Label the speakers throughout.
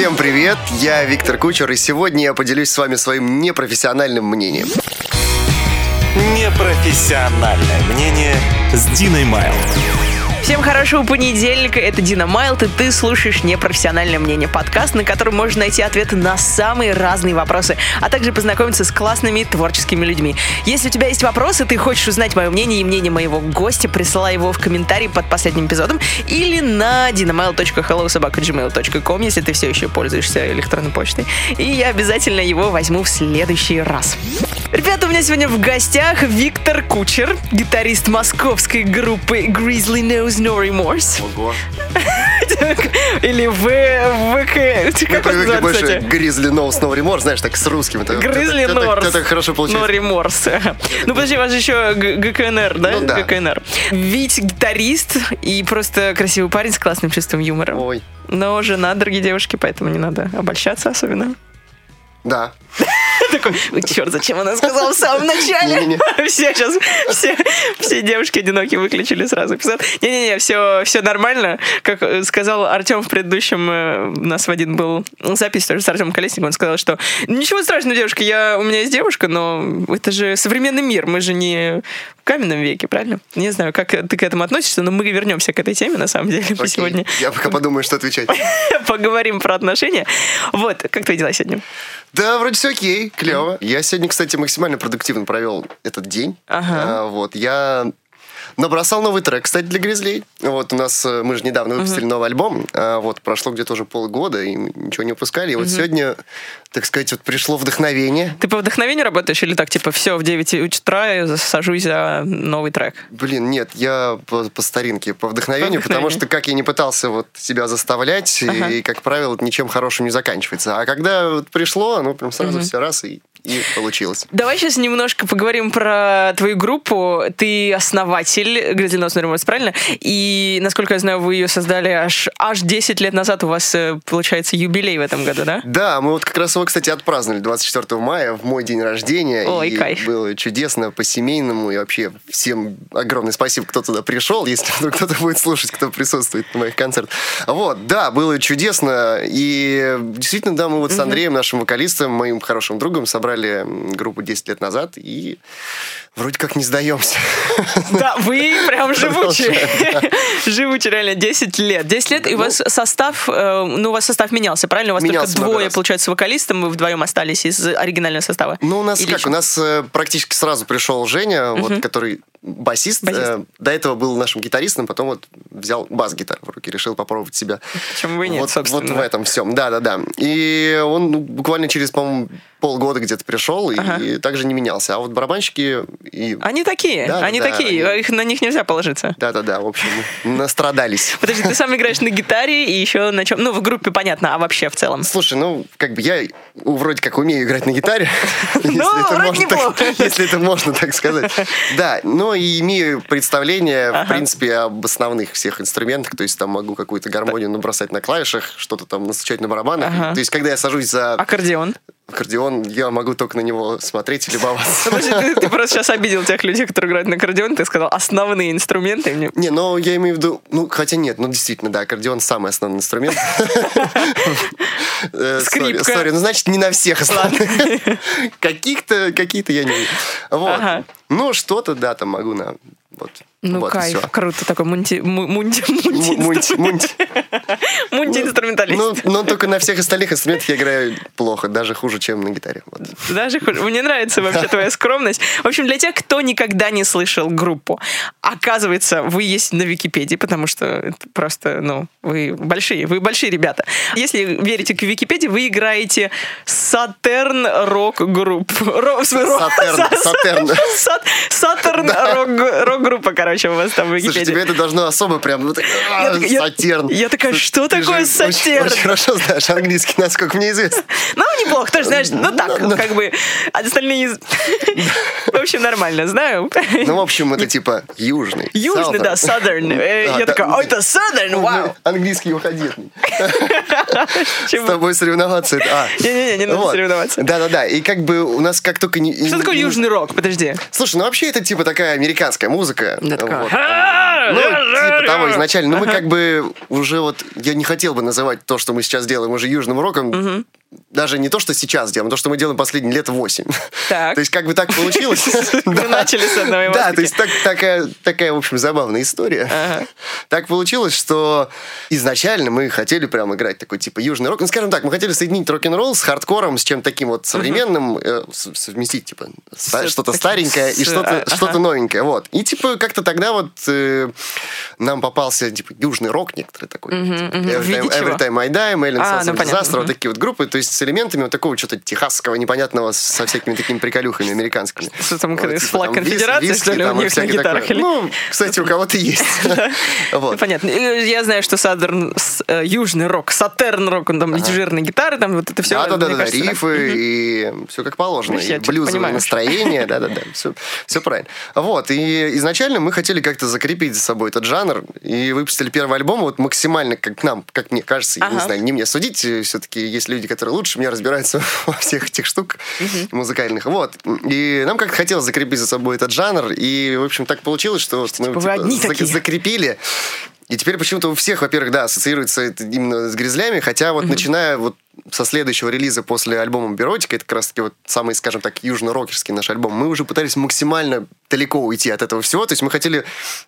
Speaker 1: Всем привет, я Виктор Кучер, и сегодня я поделюсь с вами своим непрофессиональным мнением.
Speaker 2: Непрофессиональное мнение с Диной Майл.
Speaker 3: Всем хорошего понедельника, это Дина Майлд, и ты слушаешь «Непрофессиональное мнение» подкаст, на котором можно найти ответы на самые разные вопросы, а также познакомиться с классными творческими людьми. Если у тебя есть вопросы, ты хочешь узнать мое мнение и мнение моего гостя, присылай его в комментарии под последним эпизодом или на dinamail.hellosobaka.gmail.com, если ты все еще пользуешься электронной почтой. И я обязательно его возьму в следующий раз. Ребята, у меня сегодня в гостях Виктор Кучер, гитарист московской группы Grizzly Knows No Remorse.
Speaker 1: Ого.
Speaker 3: Или В... ВК... Как он называется,
Speaker 1: больше? Гризли Ноу Сноу Ремор, знаешь, так с русским.
Speaker 3: Гризли Норс.
Speaker 1: Это хорошо
Speaker 3: No
Speaker 1: получается.
Speaker 3: Remorse. Ну, подожди, у вас же еще ГКНР, да?
Speaker 1: Ну да.
Speaker 3: ГКНР. Вить гитарист и просто красивый парень с классным чувством юмора.
Speaker 1: Ой,
Speaker 3: Но жена дорогие девушки, поэтому не надо обольщаться особенно.
Speaker 1: да.
Speaker 3: Такой, «Ой, черт, зачем она сказала в самом начале? Все сейчас, все, все девушки одинокие выключили сразу эпизод. Не-не-не, все, все нормально. Как э, сказал Артем в предыдущем, э, у нас в один был запись тоже с Артемом Колесником, он сказал, что ничего страшного, девушка, я, у меня есть девушка, но это же современный мир, мы же не в каменном веке, правильно? Не знаю, как ты к этому относишься, но мы вернемся к этой теме, на самом деле,
Speaker 1: Окей.
Speaker 3: сегодня.
Speaker 1: Я пока подумаю, что отвечать.
Speaker 3: Поговорим про отношения. Вот, как твои дела сегодня?
Speaker 1: Да, вроде все окей, клево. Я сегодня, кстати, максимально продуктивно провел этот день.
Speaker 3: Ага.
Speaker 1: А, вот, я набросал новый трек, кстати, для Гризлей. Вот, у нас, э, мы же недавно выпустили новый альбом. А, вот, прошло где-то уже полгода, и ничего не выпускали. И вот сегодня, так сказать, вот пришло вдохновение.
Speaker 3: Ты по вдохновению работаешь или так, типа, все, в 9 утра я сажусь за новый трек?
Speaker 1: Блин, нет, я по, по старинке, по вдохновению,
Speaker 3: По
Speaker 1: потому что как я не пытался вот себя заставлять,
Speaker 3: Ага.
Speaker 1: и, как правило, это ничем хорошим не заканчивается. А когда вот пришло, оно прям сразу все раз и, и получилось.
Speaker 3: Давай сейчас немножко поговорим про твою группу. Ты основатель No Remorse, правильно? И, насколько я знаю, вы ее создали аж, аж 10 лет назад. У вас, э, получается, юбилей в этом году, да?
Speaker 1: Да, мы вот как раз его, кстати, отпраздновали 24 мая в мой день рождения.
Speaker 3: Ой,
Speaker 1: и
Speaker 3: кайф.
Speaker 1: было чудесно, по-семейному. И вообще всем огромное спасибо, кто туда пришел, если вдруг кто-то будет слушать, кто присутствует на моих концертах. Вот, да, было чудесно. И действительно, да, мы вот с Андреем, нашим вокалистом, моим хорошим другом, собрали м, группу 10 лет назад. И вроде как не сдаемся.
Speaker 3: Да, вы прям живучие. Живучие, реально, 10 лет. 10 лет, и у вас состав, э, ну, у вас состав менялся, правильно? У вас только двое, получается, вокалистов, вы вдвоем остались из оригинального состава.
Speaker 1: Ну, у нас как? У нас э, практически сразу пришел Женя, вот, который басист.
Speaker 3: Басист.
Speaker 1: Э, до этого был нашим гитаристом, потом вот взял бас-гитару в руки, решил попробовать себя.
Speaker 3: Почему бы и нет,
Speaker 1: вот,
Speaker 3: собственно.
Speaker 1: вот в этом всем, да-да-да. И он ну, буквально через, по-моему, полгода где-то пришел и,
Speaker 3: Ага.
Speaker 1: и также не менялся. А вот барабанщики и...
Speaker 3: Они такие,
Speaker 1: Да,
Speaker 3: они
Speaker 1: да,
Speaker 3: такие,
Speaker 1: они-
Speaker 3: их, на них нельзя положиться.
Speaker 1: Да-да-да, в общем, настрадались.
Speaker 3: Подожди, ты сам играешь на гитаре и еще на чем? Ну, в группе понятно, а вообще в целом?
Speaker 1: Слушай, ну, как бы я вроде как умею играть на гитаре. если это
Speaker 3: вроде
Speaker 1: можно так-
Speaker 3: неплохо.
Speaker 1: Если это можно так сказать. Да, но и имею представление, в принципе, об основных всех инструментах. То есть там могу какую-то гармонию набросать на клавишах, что-то там настучать на барабанах. То есть когда я сажусь за
Speaker 3: Аккордеон.
Speaker 1: Аккордеон, я могу только на него смотреть и любоваться.
Speaker 3: Подожди, ты, ты просто сейчас обидел тех людей, которые играют на аккордеон, ты сказал основные инструменты. Мне-
Speaker 1: Не, но я имею в виду, ну, хотя нет, ну, действительно, да, аккордеон самый основной инструмент. Э,
Speaker 3: Скрипка.
Speaker 1: Sorry, ну, значит, не на всех основных. Каких-то, какие-то я не. Вот. Ну, что-то, да, там могу на... Вот.
Speaker 3: Ну,
Speaker 1: Вот
Speaker 3: кайф,
Speaker 1: всё.
Speaker 3: круто, такой мульти, му- мульти,
Speaker 1: мульти, Мульти, мульти.
Speaker 3: инструменталист.
Speaker 1: Ну, но только на всех остальных инструментах я играю плохо, даже хуже, чем на гитаре. Вот.
Speaker 3: Даже хуже. Мне нравится вообще твоя скромность. В общем, для тех, кто никогда не слышал группу, оказывается, вы есть на Википедии, потому что это просто, ну, вы большие, вы большие ребята. Если верите к Википедии, вы играете Сатерн рок групп.
Speaker 1: Сатерн,
Speaker 3: са-
Speaker 1: Сатерн.
Speaker 3: Сат- Сатерн рок- рок-группа, короче, у вас там в
Speaker 1: Слушай, тебе
Speaker 3: Википедии.
Speaker 1: это должно особо прям... вот так,
Speaker 3: Я
Speaker 1: а,
Speaker 3: так- я-
Speaker 1: Сатерн.
Speaker 3: я такая, что
Speaker 1: ты
Speaker 3: такое
Speaker 1: очень-
Speaker 3: сатерн?
Speaker 1: Очень хорошо знаешь английский, насколько мне известно.
Speaker 3: Ну, неплохо, тоже, знаешь, ну так, как бы, а остальные... В общем, нормально, знаю.
Speaker 1: Ну, в общем, это типа южный.
Speaker 3: Южный, да, southern. Э,
Speaker 1: А,
Speaker 3: Я такая, ой, это southern, вау.
Speaker 1: Английский уходительный. С тобой соревноваться. а.
Speaker 3: Не-не-не, не надо соревноваться.
Speaker 1: Да-да-да. И как бы у нас как только не...
Speaker 3: Что такое южный рок? Подожди.
Speaker 1: Слушай, ну вообще это типа такая американская музыка.
Speaker 3: Я такая,
Speaker 1: Вот.
Speaker 3: «А,
Speaker 1: Ну, типа того изначально. Ну, мы как бы уже вот... Я не хотел бы называть то, что мы сейчас делаем, уже южным роком. Даже не то, что сейчас делаем, а то, что мы делаем последние лет 8.
Speaker 3: Так.
Speaker 1: То есть как бы так получилось.
Speaker 3: Мы начали с одной
Speaker 1: Да, то есть так- такая, в общем, забавная история. Так получилось, что изначально мы хотели прям играть такой типа южный рок. Ну, скажем так, мы хотели соединить рок-н-ролл с хардкором, с чем-то таким вот современным, э, совместить типа что-то старенькое и что-то новенькое. Вот. И типа как-то тогда вот э, нам попался типа южный рок некоторый такой. типа, Every, time, I Die, Marilyn
Speaker 3: А, ну,
Speaker 1: Disaster, вот такие вот группы, то есть с элементами вот такого что-то техасского, непонятного, со всякими такими приколюхами американскими.
Speaker 3: Что там,
Speaker 1: Вот, типа,
Speaker 3: флаг
Speaker 1: там
Speaker 3: конфедерации,
Speaker 1: виски
Speaker 3: что ли, у
Speaker 1: там и
Speaker 3: них на
Speaker 1: всякое
Speaker 3: гитарах?
Speaker 1: такое.
Speaker 3: или-
Speaker 1: Ну, кстати, у кого-то есть. Вот.
Speaker 3: понятно. Э, Я знаю, что Сатерн, с- э, южный рок, сатерн рок, он там жирные гитары, там вот это все.
Speaker 1: Да, да, да, да, рифы и все как положено. И блюзовое настроение, да, да, да, все, правильно. Вот, и изначально мы хотели как-то закрепить за собой этот жанр, и выпустили первый альбом вот максимально, как нам, как мне кажется, я не знаю, не мне судить, все-таки есть люди, которые лучше меня разбираются во всех этих штук музыкальных. Вот, и нам как-то хотелось закрепить за собой этот жанр, и, в общем, так получилось, что вот мы
Speaker 3: типа одни
Speaker 1: зак-
Speaker 3: такие.
Speaker 1: закрепили. И теперь почему-то у всех, во-первых, да, ассоциируется это именно с грязлями, хотя вот начиная вот со следующего релиза после альбома «Беротика», это как раз-таки вот самый, скажем так, южно-рокерский наш альбом, мы уже пытались максимально далеко уйти от этого всего, то есть мы хотели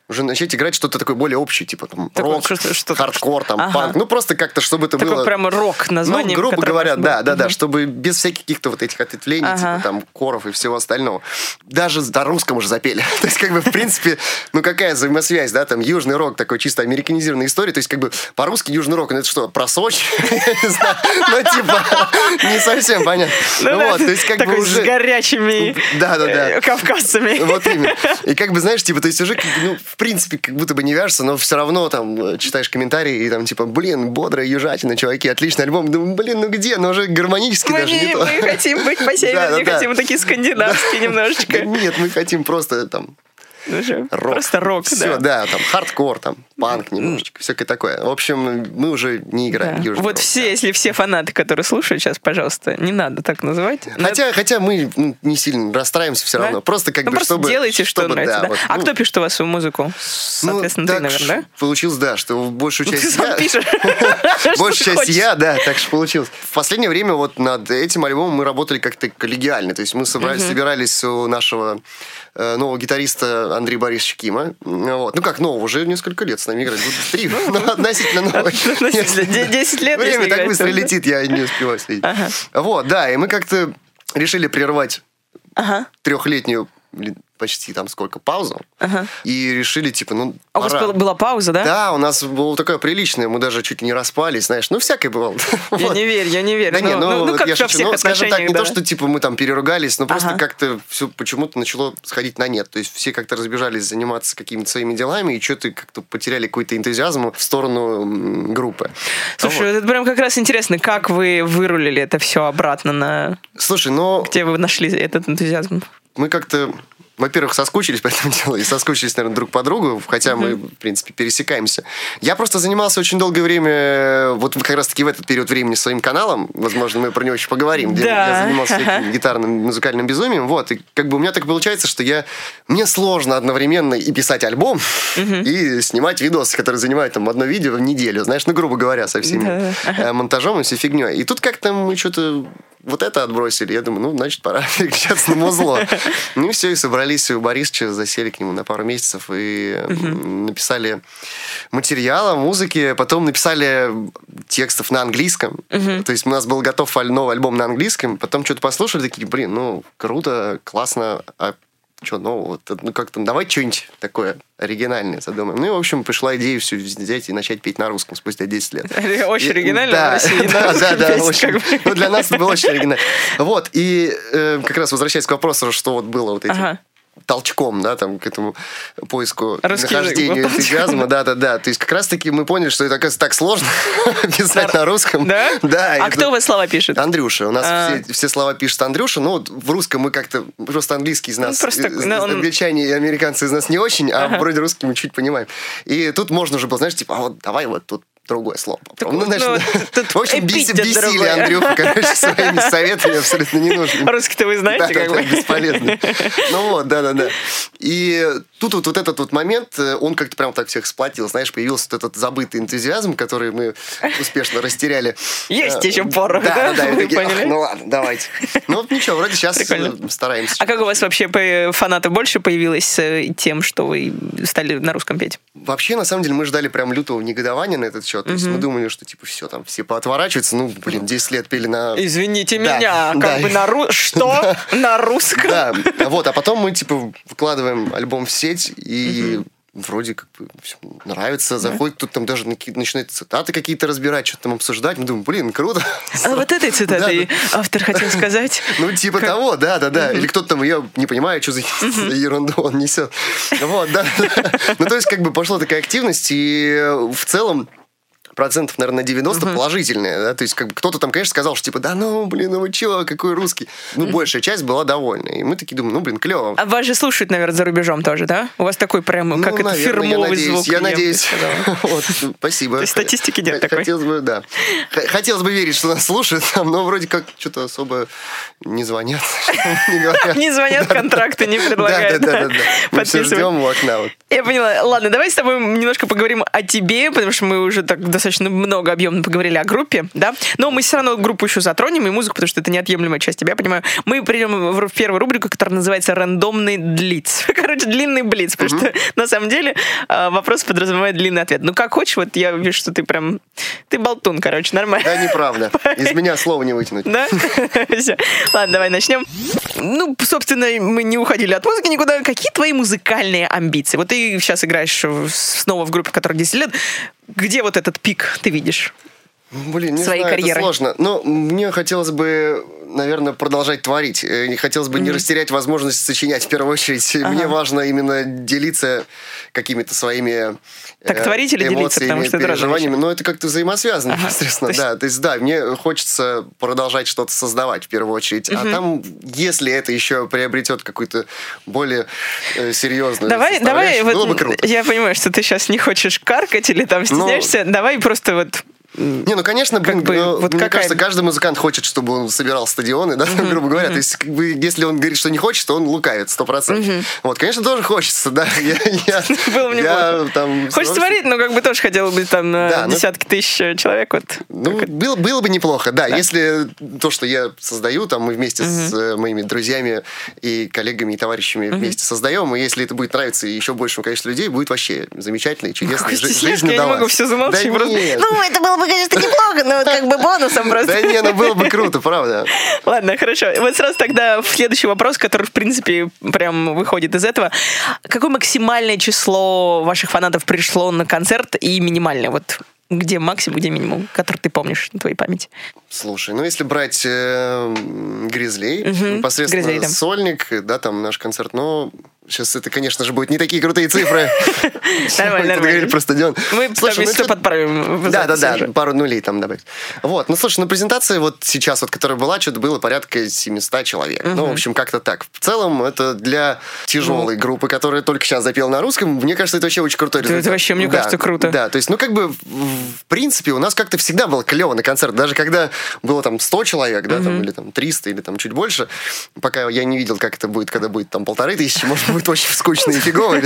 Speaker 1: уже начать играть что-то такое более общее, типа там
Speaker 3: Такое
Speaker 1: рок,
Speaker 3: что- что-
Speaker 1: хардкор, там,
Speaker 3: Ага.
Speaker 1: панк, ну просто как-то, чтобы это
Speaker 3: Такой
Speaker 1: было...
Speaker 3: прямо рок название.
Speaker 1: Ну, грубо говоря, да, да, да,
Speaker 3: Мгм.
Speaker 1: чтобы без всяких каких-то вот этих ответвлений,
Speaker 3: Ага.
Speaker 1: типа там коров и всего остального. Даже на русском уже запели. То есть, как бы, в принципе, ну какая взаимосвязь, да, там южный рок, такой чисто американизированная история. То есть, как бы, по-русски южный рок, ну это что, про Сочи? Не знаю. Ну, типа, не совсем понятно.
Speaker 3: Ну
Speaker 1: Ну вот, то есть, как бы
Speaker 3: такой с
Speaker 1: уже...
Speaker 3: горячими
Speaker 1: Да, да, да.
Speaker 3: кавказцами.
Speaker 1: Вот именно. И как бы, знаешь, типа, то есть уже, ну, в принципе, как будто бы не вяжется, но все равно там э, читаешь комментарии и там, типа, блин, бодрая южатина, чуваки, отличный альбом. Думаю, блин, ну где? Ну уже гармонически
Speaker 3: Мы,
Speaker 1: даже не,
Speaker 3: не,
Speaker 1: то.
Speaker 3: мы хотим быть по
Speaker 1: Да,
Speaker 3: северу,
Speaker 1: да,
Speaker 3: не
Speaker 1: да.
Speaker 3: хотим такие скандинавские немножечко.
Speaker 1: Нет, мы хотим просто там
Speaker 3: Ну что,
Speaker 1: рок.
Speaker 3: Просто рок,
Speaker 1: Все,
Speaker 3: да.
Speaker 1: да, там хардкор, там панк немножечко, всякое такое. В общем, мы уже не играем
Speaker 3: Да.
Speaker 1: южный
Speaker 3: Вот
Speaker 1: рок,
Speaker 3: все,
Speaker 1: да.
Speaker 3: если все фанаты, которые слушают сейчас, пожалуйста, не надо так называть.
Speaker 1: Хотя, хотя мы ну, не сильно расстраиваемся все
Speaker 3: Да?
Speaker 1: равно. Просто как
Speaker 3: ну,
Speaker 1: бы,
Speaker 3: просто
Speaker 1: чтобы...
Speaker 3: делайте, что
Speaker 1: чтобы,
Speaker 3: нравится.
Speaker 1: да,
Speaker 3: да.
Speaker 1: вот,
Speaker 3: а
Speaker 1: ну,
Speaker 3: кто пишет у вас свою музыку?
Speaker 1: ну,
Speaker 3: Соответственно, ты,
Speaker 1: так
Speaker 3: наверное, да?
Speaker 1: Получилось, да, что большую
Speaker 3: Ну,
Speaker 1: часть
Speaker 3: Ты сам пишешь.
Speaker 1: Большую
Speaker 3: Что ты
Speaker 1: часть я, да, так же получилось. В последнее время вот над этим альбомом мы работали как-то коллегиально. То есть мы собирались у нашего нового гитариста Андрея Борисовича Кима. Вот. Ну как нового, уже несколько лет с нами играет. Года Три, ну, относительно новый.
Speaker 3: Относительно. Де- 10 лет,
Speaker 1: Время так
Speaker 3: играть,
Speaker 1: быстро летит, я не успеваю следить. Вот, да, и мы как-то решили прервать трехлетнюю почти там сколько, паузу.
Speaker 3: Ага.
Speaker 1: И решили, типа, ну,
Speaker 3: А у вас
Speaker 1: пора.
Speaker 3: была- была пауза, да?
Speaker 1: Да, у нас была такая приличная, мы даже чуть не распались, знаешь, ну, всякое бывало.
Speaker 3: Я не верю, я не верю.
Speaker 1: Да не, ну,
Speaker 3: ну, как
Speaker 1: я шучу, ну, скажем так, не то, что типа мы там переругались, но просто как-то все почему-то начало сходить на нет. То есть все как-то разбежались заниматься какими-то своими делами, и что-то как-то потеряли какой-то энтузиазм в сторону группы.
Speaker 3: Слушай, это прям как раз интересно, как вы вырулили это все обратно на...
Speaker 1: Слушай, но
Speaker 3: Где вы нашли этот энтузиазм?
Speaker 1: мы как-то во-первых, соскучились по этому делу и соскучились, наверное, друг по другу, хотя мы, в принципе, пересекаемся. Я просто занимался очень долгое время, вот как раз-таки в этот период времени своим каналом, возможно, мы про него еще поговорим, где
Speaker 3: Да,
Speaker 1: я занимался таким гитарным музыкальным безумием, вот, и как бы у меня так получается, что я, мне сложно одновременно и писать альбом, и снимать видосы, которые занимают там одно видео в неделю, знаешь, ну, грубо говоря, со всеми э, монтажом и всей фигней. И тут как-то мы что-то вот это отбросили. Я думаю, ну, значит, пора переключаться на музло. Ну и все, и собрались у Борисовича, засели к нему на пару месяцев и написали материала, музыки, потом написали текстов на английском. То есть у нас был готов новый альбом на английском, потом что-то послушали, такие, блин, ну, круто, классно, а что нового? Вот, Ну, как-то давай что-нибудь такое оригинальное задумаем. Ну и, в общем, пришла идея все взять и начать петь на русском спустя 10 лет.
Speaker 3: Очень
Speaker 1: И-
Speaker 3: оригинально
Speaker 1: да, да, да, очень.
Speaker 3: как.
Speaker 1: Ну, для нас это было очень оригинально. Вот, и э, как раз возвращаясь к вопросу, что вот было вот этим
Speaker 3: Ага.
Speaker 1: Толчком, да, там, к этому поиску
Speaker 3: Русский
Speaker 1: нахождению энтузиазма, да, да, да. То есть как раз-таки мы поняли, что это, оказывается, так сложно писать на русском.
Speaker 3: Да?
Speaker 1: Да.
Speaker 3: А кто вас слова пишет?
Speaker 1: Андрюша. У нас
Speaker 3: А.
Speaker 1: все, слова пишет Андрюша. Ну, вот в русском мы как-то... Просто английский из нас... из-
Speaker 3: такой, ну,
Speaker 1: Англичане и американцы из нас не очень, а вроде русский мы чуть понимаем. И тут можно уже было, знаешь, типа, а вот давай вот тут другое слово.
Speaker 3: Так,
Speaker 1: Ну, значит,
Speaker 3: ну, тут
Speaker 1: в общем,
Speaker 3: эпитет
Speaker 1: бесили
Speaker 3: другой.
Speaker 1: Андрюху, короче, своими советами абсолютно не нужно.
Speaker 3: Русский-то вы знаете,
Speaker 1: Да,
Speaker 3: как
Speaker 1: да,
Speaker 3: бы.
Speaker 1: да, бесполезно. Ну вот, да-да-да. И тут вот, вот этот вот момент, э, он как-то прям так всех сплотил. Знаешь, появился вот этот забытый энтузиазм, который мы успешно растеряли.
Speaker 3: Есть
Speaker 1: Э,
Speaker 3: еще порох, да?
Speaker 1: Да, да, такие,
Speaker 3: поняли?
Speaker 1: «Ах, Ну ладно, давайте. Ну вот ничего, вроде сейчас
Speaker 3: Прикольно.
Speaker 1: э, стараемся.
Speaker 3: А как у вас вообще фанатов больше появилось тем, что вы стали на русском петь?
Speaker 1: Вообще, на самом деле, мы ждали прям лютого негодования на этот счет. То есть мы думали, что типа все, там все поотворачиваются. Ну, блин, 10 лет пели на...
Speaker 3: Извините меня, как
Speaker 1: да.
Speaker 3: бы на ру... Что? На русском?
Speaker 1: Да, вот, а потом мы, типа, выкладываем альбом в сеть, и вроде как бы нравится, заходит, тут там даже начинает цитаты какие-то разбирать, что-то там обсуждать. Мы думаем, блин, круто.
Speaker 3: А вот этой цитатой автор хотел сказать.
Speaker 1: Ну, типа того, да, да, да. Или кто-то там, я не понимаю, что за, ерунду он несет. Вот, да. Ну, то есть, как бы пошла такая активность, и в целом процентов, наверное, 90 положительные, да, то есть как бы кто-то там, конечно, сказал, что типа, да ну, блин, ну чего, какой русский? Ну, большая часть была довольна, и мы такие думаем, ну, блин, клево.
Speaker 3: А вас же слушают, наверное, за рубежом тоже, да? У вас такой прям,
Speaker 1: Ну,
Speaker 3: как это,
Speaker 1: наверное,
Speaker 3: фирмовый
Speaker 1: я надеюсь,
Speaker 3: звук.
Speaker 1: Я надеюсь. Вот, ну, спасибо.
Speaker 3: То есть статистики нет такой?
Speaker 1: Хотелось бы, да. Хотелось бы верить, что нас слушают, но вроде как что-то особо не звонят, не
Speaker 3: звонят, контракты не предлагают.
Speaker 1: Да, да, да. Мы все ждем у окна.
Speaker 3: Я поняла. Ладно, давай с тобой немножко поговорим о тебе, потому что мы уже так достаточно много объемно поговорили о группе, да? Но мы все равно группу еще затронем и музыку, потому что это неотъемлемая часть тебя, я понимаю. Мы придем в первую рубрику, которая называется «Рандомный блиц». Короче, длинный блиц, потому что на самом деле а, вопрос подразумевает длинный ответ. Ну, как хочешь, вот я вижу, что ты прям... Ты болтун, короче, нормально.
Speaker 1: Да, неправда. Из меня слова не вытянуть.
Speaker 3: Да? Всё. Ладно, давай начнем. Ну, собственно, мы не уходили от музыки никуда. Какие твои музыкальные амбиции? Вот ты сейчас играешь снова в группе, которая 10 лет. Где вот этот пик ты видишь?
Speaker 1: Блин, не
Speaker 3: своей
Speaker 1: знаю,
Speaker 3: карьеры.
Speaker 1: это сложно. Но мне хотелось бы, наверное, продолжать творить. Э, Не хотелось бы не растерять возможность сочинять в первую очередь. Мне важно именно делиться какими-то своими
Speaker 3: Так,
Speaker 1: э,
Speaker 3: творить или делиться?
Speaker 1: эмоциями,
Speaker 3: Потому что это.
Speaker 1: Но это как-то взаимосвязано,
Speaker 3: Ага.
Speaker 1: естественно.
Speaker 3: То есть-
Speaker 1: Да, то есть, да, мне хочется продолжать что-то создавать в первую очередь. А там, если это еще приобретет какую-то более э, серьезную
Speaker 3: Давай, давай,
Speaker 1: составляющую,
Speaker 3: вот
Speaker 1: было бы круто.
Speaker 3: я понимаю, что ты сейчас не хочешь каркать или там стесняешься. Давай просто вот
Speaker 1: Не, ну, конечно, блин,
Speaker 3: бы,
Speaker 1: ну,
Speaker 3: вот
Speaker 1: мне
Speaker 3: какая-
Speaker 1: кажется, каждый музыкант хочет, чтобы он собирал стадионы, да, там, грубо говоря. То есть, как бы, если он говорит, что не хочет, то он лукавит, сто процентов. Вот, конечно, тоже хочется, да. Я, я,
Speaker 3: Было
Speaker 1: я
Speaker 3: неплохо.
Speaker 1: там... удовольствием-
Speaker 3: творить, но как бы тоже хотел бы там на
Speaker 1: Да, ну-
Speaker 3: десятки тысяч человек. Вот.
Speaker 1: Ну, было, было бы неплохо, да, Если то, что я создаю, там мы вместе с э, моими друзьями и коллегами и товарищами вместе создаем, и если это будет нравиться еще большему количеству людей, будет вообще замечательно и чудесно. Жи- жизнь
Speaker 3: я не могу все замолчать.
Speaker 1: Да
Speaker 3: просто.
Speaker 1: нет.
Speaker 3: Ну, это было бы, конечно, неплохо, но вот как бы бонусом просто.
Speaker 1: Да не, ну было бы круто, правда.
Speaker 3: Ладно, хорошо. Вот сразу тогда следующий вопрос, который, в принципе, прям выходит из этого. Какое максимальное число ваших фанатов пришло на концерт и минимальное? Вот где максимум, где минимум, который ты помнишь на твоей памяти?
Speaker 1: Слушай, ну если брать э, Гризлей,
Speaker 3: Мгм,
Speaker 1: непосредственно
Speaker 3: Гризлей, да.
Speaker 1: сольник, да, там наш концерт, но сейчас это, конечно же, будут не такие крутые цифры.
Speaker 3: Нормально, нормально.
Speaker 1: про стадион.
Speaker 3: Мы
Speaker 1: Слушай, ну
Speaker 3: что,
Speaker 1: чё-
Speaker 3: подправим.
Speaker 1: Да, да, да, пару нулей там добавить. Вот, ну слушай, на презентации вот сейчас, вот, которая была, что-то было порядка 700 человек. Ну, в общем, как-то так. В целом, это для тяжелой группы, которая только сейчас запела на русском, мне кажется, это вообще очень крутой
Speaker 3: Ну. Это-
Speaker 1: результат.
Speaker 3: вообще, мне кажется, круто.
Speaker 1: Да, то есть, ну, как бы, в, принципе, у нас как-то всегда было клево на концерт. Даже когда было там 100 человек, да, там, или там 300, или там чуть больше, пока я не видел, как это будет, когда будет там полторы тысячи, может, будет очень скучно и фигово,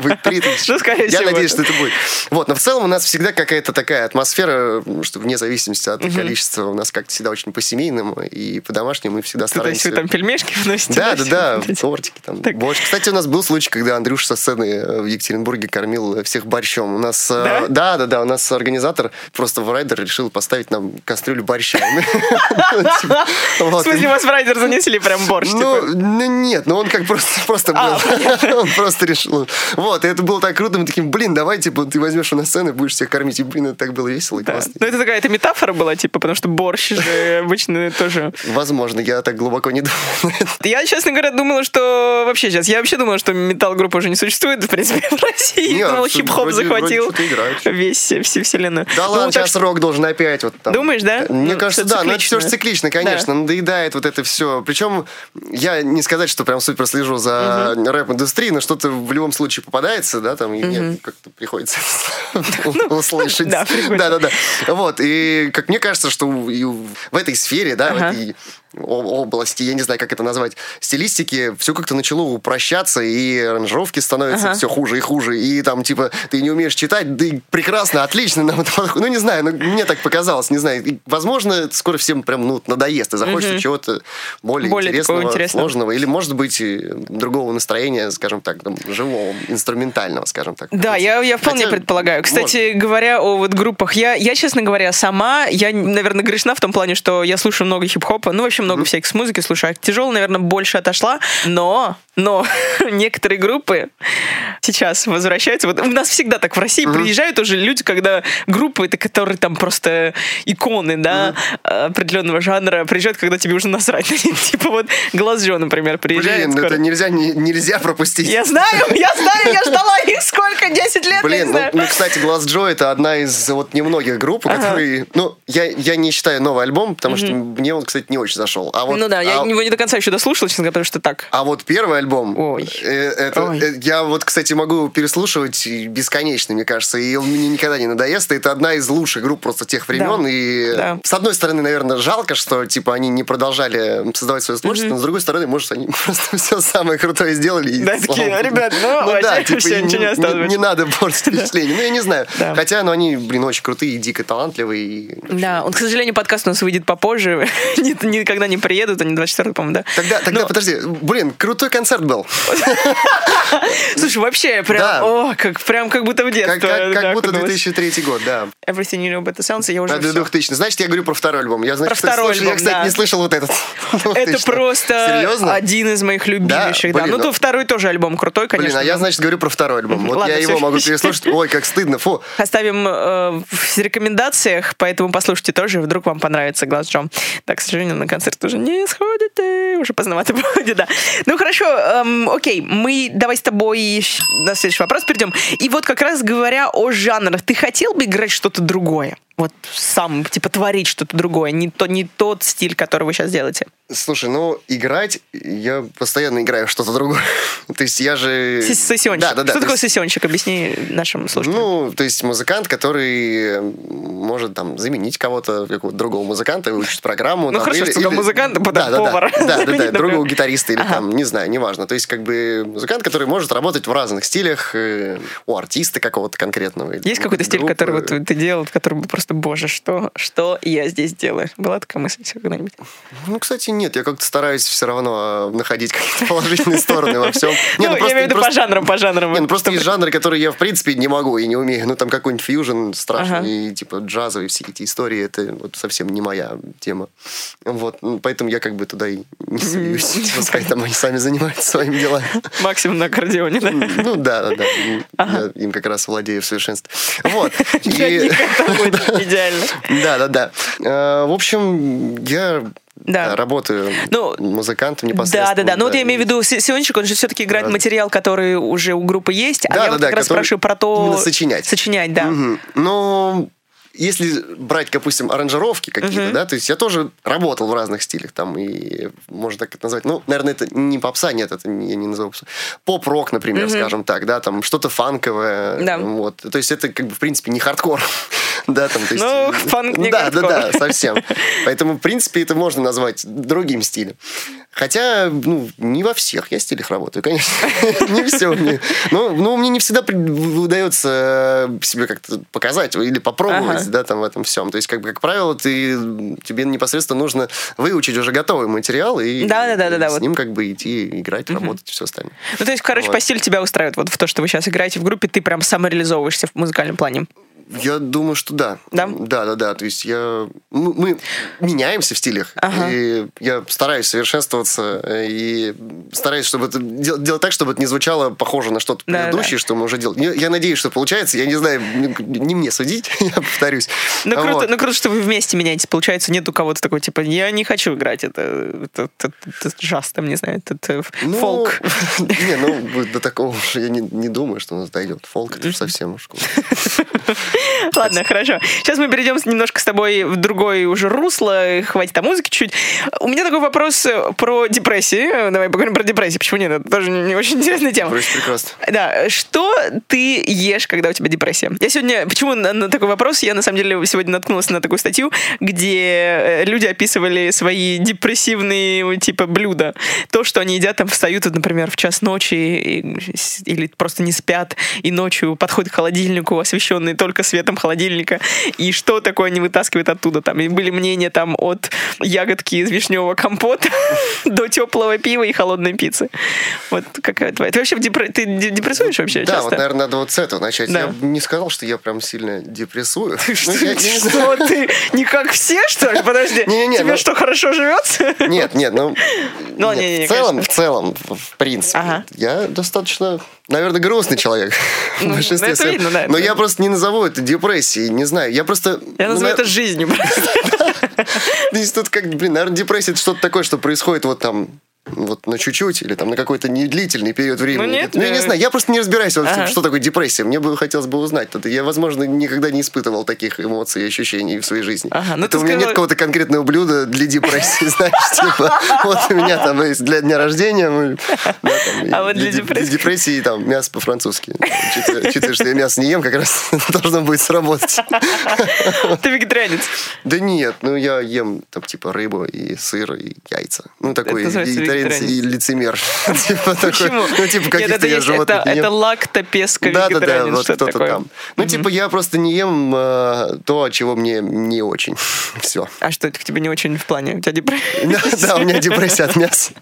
Speaker 1: будет три тысячи.
Speaker 3: Ну, скорее
Speaker 1: Я
Speaker 3: всего,
Speaker 1: надеюсь, что это будет. Вот, но в целом у нас всегда какая-то такая атмосфера, что вне зависимости от количества, у нас как-то всегда очень по-семейному и по-домашнему, мы всегда
Speaker 3: То есть
Speaker 1: стараемся...
Speaker 3: вы там пельмешки вносите?
Speaker 1: Да, да, да,
Speaker 3: эти?
Speaker 1: тортики там,
Speaker 3: Так.
Speaker 1: борщ. Кстати, у нас был случай, когда Андрюш со сцены э, в Екатеринбурге кормил всех борщом. У нас, э,
Speaker 3: Да?
Speaker 1: да, да, да, у нас организатор просто в райдер решил поставить нам кастрюлю борща. Типа,
Speaker 3: В смысле, вас в райдер занесли прям борщ?
Speaker 1: Ну,
Speaker 3: типа?
Speaker 1: ну, нет, ну он как просто, просто
Speaker 3: А,
Speaker 1: был. Он просто решил. Вот, и это было так круто. Мы таким, блин, давай, типа, ты возьмешь его на сцену и будешь всех кормить. И, блин, это так было весело и классно.
Speaker 3: Ну, это такая это метафора была, типа, потому что борщ же обычно тоже...
Speaker 1: Возможно, я так глубоко не думал.
Speaker 3: Я, честно говоря, думала, что вообще сейчас... Я вообще думала, что металл-группа уже не существует, в принципе, в России. Думала,
Speaker 1: вроде-
Speaker 3: хип-хоп захватил весь, всю вселенную.
Speaker 1: Да
Speaker 3: Ну,
Speaker 1: ладно, сейчас рок должен опять вот там.
Speaker 3: Думаешь, да?
Speaker 1: Мне
Speaker 3: Ну,
Speaker 1: кажется, да, но это все же циклично, конечно, надоедает вот это все. Причем я не сказать, что прям супер слежу за рэп-индустрии, но что-то в любом случае попадается, да, там, и мне как-то приходится услышать.
Speaker 3: да, приходится.
Speaker 1: Да-да-да. Вот, и как мне кажется, что в этой сфере, да, в этой области, я не знаю, как это назвать, стилистики, все как-то начало упрощаться, и аранжировки становятся
Speaker 3: Ага.
Speaker 1: все хуже и хуже, и там, типа, ты не умеешь читать, да и прекрасно, отлично, нам ну, не знаю, ну, мне так показалось, не знаю, И, возможно, скоро всем прям, ну, надоест, и захочется чего-то более,
Speaker 3: Более
Speaker 1: интересного,
Speaker 3: интересного.
Speaker 1: сложного, или, может быть, и другого настроения, скажем так, там, живого, инструментального, скажем так.
Speaker 3: Да, я, я вполне
Speaker 1: Хотя,
Speaker 3: предполагаю. Кстати, говоря о вот группах, я, я, честно говоря, сама, я, наверное, грешна в том плане, что я слушаю много хип-хопа, ну, вообще много всяких с музыки слушаю. Тяжело, наверное, больше отошла, но, но некоторые группы сейчас возвращаются. Вот у нас всегда так в России приезжают уже люди, когда группы, это которые там просто иконы, да, определенного жанра, приезжают, когда тебе уже насрать. Типа вот Глаз Джо, например, приезжает.
Speaker 1: Блин,
Speaker 3: скоро.
Speaker 1: это нельзя, не- нельзя пропустить.
Speaker 3: Я знаю, я знаю, я ждала их сколько, 10 лет, я
Speaker 1: Блин, ну, ну, кстати, Глаз Джо это одна из вот немногих групп, которые... Ну, я, я не считаю новый альбом, потому что мне он, кстати, не очень зашел. А вот,
Speaker 3: ну да, я
Speaker 1: а-
Speaker 3: его не до конца еще дослушала, честно говоря, потому что так.
Speaker 1: А вот первый альбом,
Speaker 3: Ой.
Speaker 1: э, это,
Speaker 3: Ой.
Speaker 1: э, я вот, кстати, могу переслушивать и бесконечно, мне кажется, и он мне никогда не надоест. Это одна из лучших групп просто тех времен.
Speaker 3: Да.
Speaker 1: И
Speaker 3: Да.
Speaker 1: с одной стороны, наверное, жалко, что типа они не продолжали создавать свое творчество, но с другой стороны, может, они просто все самое крутое сделали. и
Speaker 3: Да,
Speaker 1: слава
Speaker 3: такие, ребят, ну,
Speaker 1: да,
Speaker 3: вообще
Speaker 1: типа,
Speaker 3: всё,
Speaker 1: и
Speaker 3: ничего не осталось
Speaker 1: не, не надо портить впечатление. Ну, я не знаю.
Speaker 3: Да.
Speaker 1: Хотя, ну, они, блин, очень крутые и дико талантливые. и
Speaker 3: Да, он, к сожалению, подкаст у нас выйдет попозже. Ни- Никогда не приедут, они 24 по-моему, да?
Speaker 1: Тогда, тогда, подожди, блин, крутой концерт был.
Speaker 3: Слушай, вообще, прям,
Speaker 1: Да.
Speaker 3: о, как, прям как будто в детство.
Speaker 1: Как, как- как
Speaker 3: да,
Speaker 1: будто
Speaker 3: окунулась.
Speaker 1: 2003 год, да.
Speaker 3: Everything you know about the sounds, я уже
Speaker 1: А,
Speaker 3: всё.
Speaker 1: 2000. Значит, я говорю про второй альбом. Я, значит,
Speaker 3: Про второй
Speaker 1: слушал- Я,
Speaker 3: альбом,
Speaker 1: кстати,
Speaker 3: да.
Speaker 1: не слышал вот этот.
Speaker 3: Это
Speaker 1: 2000.
Speaker 3: просто
Speaker 1: Серьезно?
Speaker 3: один из моих любимейших, да.
Speaker 1: блин,
Speaker 3: Ну,
Speaker 1: ну-
Speaker 3: то второй тоже альбом крутой, конечно.
Speaker 1: Блин, а я, значит, говорю про второй альбом. Вот
Speaker 3: Ладно,
Speaker 1: я его могу переслушать. Ой, как стыдно, фу.
Speaker 3: Оставим э, в рекомендациях, поэтому послушайте тоже, вдруг вам понравится Глаз Джо. Так, к сожалению, на концерт уже не сходите, уже поздновато будет, да. Ну хорошо, эм, окей, мы давай с тобой на следующий вопрос перейдем. И вот как раз говоря о жанрах, ты хотел бы играть что-то другое? Вот сам, типа, творить что-то другое, не, то, не тот стиль, который вы сейчас делаете.
Speaker 1: Слушай, ну, играть, я постоянно играю что-то другое. То есть я же...
Speaker 3: Сес- Сессионщик.
Speaker 1: Да, да, да.
Speaker 3: Что
Speaker 1: то
Speaker 3: такое
Speaker 1: есть-
Speaker 3: сессионщик? Объясни нашим слушателям.
Speaker 1: Ну, то есть музыкант, который может там заменить кого-то, какого-то другого музыканта, выучить программу.
Speaker 3: Ну,
Speaker 1: там,
Speaker 3: хорошо,
Speaker 1: или-
Speaker 3: что
Speaker 1: или-
Speaker 3: музыканта, потом
Speaker 1: да, да, да.
Speaker 3: повара.
Speaker 1: Да, да, да,
Speaker 3: Заменить,
Speaker 1: другого гитариста или
Speaker 3: Ага.
Speaker 1: там, не знаю, неважно. То есть как бы музыкант, который может работать в разных стилях э, у артиста какого-то конкретного.
Speaker 3: Есть какой-то стиль, который вот ты делал, который бы просто, боже, что, что я здесь делаю? Была такая мысль когда-нибудь?
Speaker 1: Ну, кстати, нет, я как-то стараюсь все равно э, находить какие-то положительные стороны во всем.
Speaker 3: Ну, я имею в виду по жанрам, по жанрам.
Speaker 1: Не, ну просто
Speaker 3: что-
Speaker 1: есть жанры, которые я в принципе не могу и не умею. Ну там какой-нибудь фьюжн страшный,
Speaker 3: Ага.
Speaker 1: и типа джазовые все эти истории, это вот совсем не моя тема. Вот, ну, поэтому я как бы туда и не суюсь. Пускай там они сами занимаются своими делами.
Speaker 3: Максимум на аккордеоне, да?
Speaker 1: Ну да, да, да. Я им как раз владею в совершенстве. Вот. И-
Speaker 3: идеально.
Speaker 1: Да, да, да. Э, В общем, я
Speaker 3: Да.
Speaker 1: да, работаю
Speaker 3: Ну,
Speaker 1: музыкантом
Speaker 3: Да,
Speaker 1: непосредственно.
Speaker 3: да, да. Ну вот я имею в виду, Сиончик, он же все-таки играет
Speaker 1: Да.
Speaker 3: материал, который уже у группы есть. А
Speaker 1: Да,
Speaker 3: я
Speaker 1: да,
Speaker 3: вот
Speaker 1: да,
Speaker 3: как раз
Speaker 1: который
Speaker 3: спрашиваю про то...
Speaker 1: именно сочинять.
Speaker 3: Сочинять, да.
Speaker 1: Мгм. Но если брать, допустим, аранжировки какие-то, да, то есть я тоже работал в разных стилях, там, и можно так это назвать. Ну, наверное, это не попса, нет, это не- я не назову попсу. Поп-рок, например, скажем так, да, там, что-то фанковое.
Speaker 3: Да.
Speaker 1: Вот. То есть это, как бы, в принципе, не хардкор. Да, там, то есть,
Speaker 3: Ну, фанк не
Speaker 1: Да, да, да, совсем. Поэтому, в принципе, это можно назвать другим стилем. Хотя, ну, не во всех я стилях работаю, конечно. Не все. Но ну, мне не всегда удается себе как-то показать или попробовать, да, там в этом всем. То есть, как бы, как правило, ты, тебе непосредственно нужно выучить уже готовый материал и с ним как бы идти играть, работать и все остальное.
Speaker 3: Ну, то есть, короче, по стилю тебя устраивает. Вот в то, что вы сейчас играете в группе, ты прям самореализовываешься в музыкальном плане.
Speaker 1: Я думаю, что да.
Speaker 3: Да?
Speaker 1: Да, да, да. То есть я... Мы, мы меняемся в стилях.
Speaker 3: Ага.
Speaker 1: И я стараюсь совершенствоваться э, и стараюсь, чтобы это дел- делать так, чтобы это не звучало похоже на что-то
Speaker 3: Да, да,
Speaker 1: предыдущее, что мы уже делали. Я, я надеюсь, что получается. Я не знаю, не не мне судить, я повторюсь.
Speaker 3: Ну, круто,
Speaker 1: Вот.
Speaker 3: ну, круто, что вы вместе меняетесь. Получается, нет у кого-то такой, типа, я не хочу играть, это, это, это, это джаз, там, не знаю, это, это
Speaker 1: Ну,
Speaker 3: фолк.
Speaker 1: Не, ну, до такого я не, не думаю, что у нас дойдет. Фолк это совсем уж.
Speaker 3: Ладно, хорошо. Сейчас мы перейдем немножко с тобой в другое уже русло. Хватит о музыке чуть. У меня такой вопрос э, про депрессию. Давай поговорим про депрессию. Почему нет? Это тоже не очень интересная тема.
Speaker 1: Просто прекрасно.
Speaker 3: Да, что ты ешь, когда у тебя депрессия? Я сегодня, почему на, на такой вопрос, я на самом деле сегодня наткнулась на такую статью, где э, люди описывали свои депрессивные типа блюда. То, что они едят, там встают, например, в час ночи и- или просто не спят, и ночью подходят к холодильнику, освещенный только светом холодильника, и что такое они вытаскивают оттуда. Там и были мнения там от ягодки из вишневого компота до теплого пива и холодной пиццы. Вот какая твоя? Ты вообще в депре- ты де- депрессуешь вообще
Speaker 1: Да,
Speaker 3: часто?
Speaker 1: вот, наверное, надо вот с этого начать.
Speaker 3: Да.
Speaker 1: Я не сказал, что я прям сильно депрессую.
Speaker 3: Что,
Speaker 1: Ну, не
Speaker 3: что ты не как все, что ли? Подожди. Тебе
Speaker 1: ну-
Speaker 3: что, хорошо живется?
Speaker 1: Нет, нет, ну,
Speaker 3: Ну,
Speaker 1: в целом, в целом, в принципе, я достаточно, наверное, грустный человек в
Speaker 3: Ну,
Speaker 1: большинстве
Speaker 3: это видно, да,
Speaker 1: Но я просто не назову это депрессией, не знаю, я просто...
Speaker 3: Я
Speaker 1: ну,
Speaker 3: называю
Speaker 1: на-
Speaker 3: это жизнью.
Speaker 1: Здесь тут как, блин, наверное, депрессия это что-то такое, что происходит вот там вот на чуть-чуть или там на какой-то недлительный период времени.
Speaker 3: Ну, нет,
Speaker 1: я не
Speaker 3: э,
Speaker 1: знаю, я просто не разбираюсь,
Speaker 3: Ага.
Speaker 1: что такое депрессия. Мне бы хотелось бы узнать. Я, возможно, никогда не испытывал таких эмоций и ощущений в своей жизни.
Speaker 3: Ага, ну
Speaker 1: это у меня
Speaker 3: сказала-
Speaker 1: нет какого-то конкретного блюда для депрессии, знаешь, типа, вот у меня там есть для дня рождения,
Speaker 3: А вот для депрессии?
Speaker 1: депрессии там мясо по-французски. Учитывая, что я мясо не ем, как раз должно будет сработать.
Speaker 3: Ты вегетарианец.
Speaker 1: Да нет, ну я ем там типа рыбу и сыр и яйца. Ну такой вегетарианец и лицемер. Типа
Speaker 3: Почему?
Speaker 1: ну типа каких-то
Speaker 3: это
Speaker 1: я животных
Speaker 3: это, лактопеско
Speaker 1: Да, да, да, вот
Speaker 3: что-то
Speaker 1: там. Ну, типа, я просто не ем э, то, чего мне не очень. Все.
Speaker 3: А что, это к тебе не очень в плане? У тебя депрессия?
Speaker 1: Да, у меня депрессия от мяса,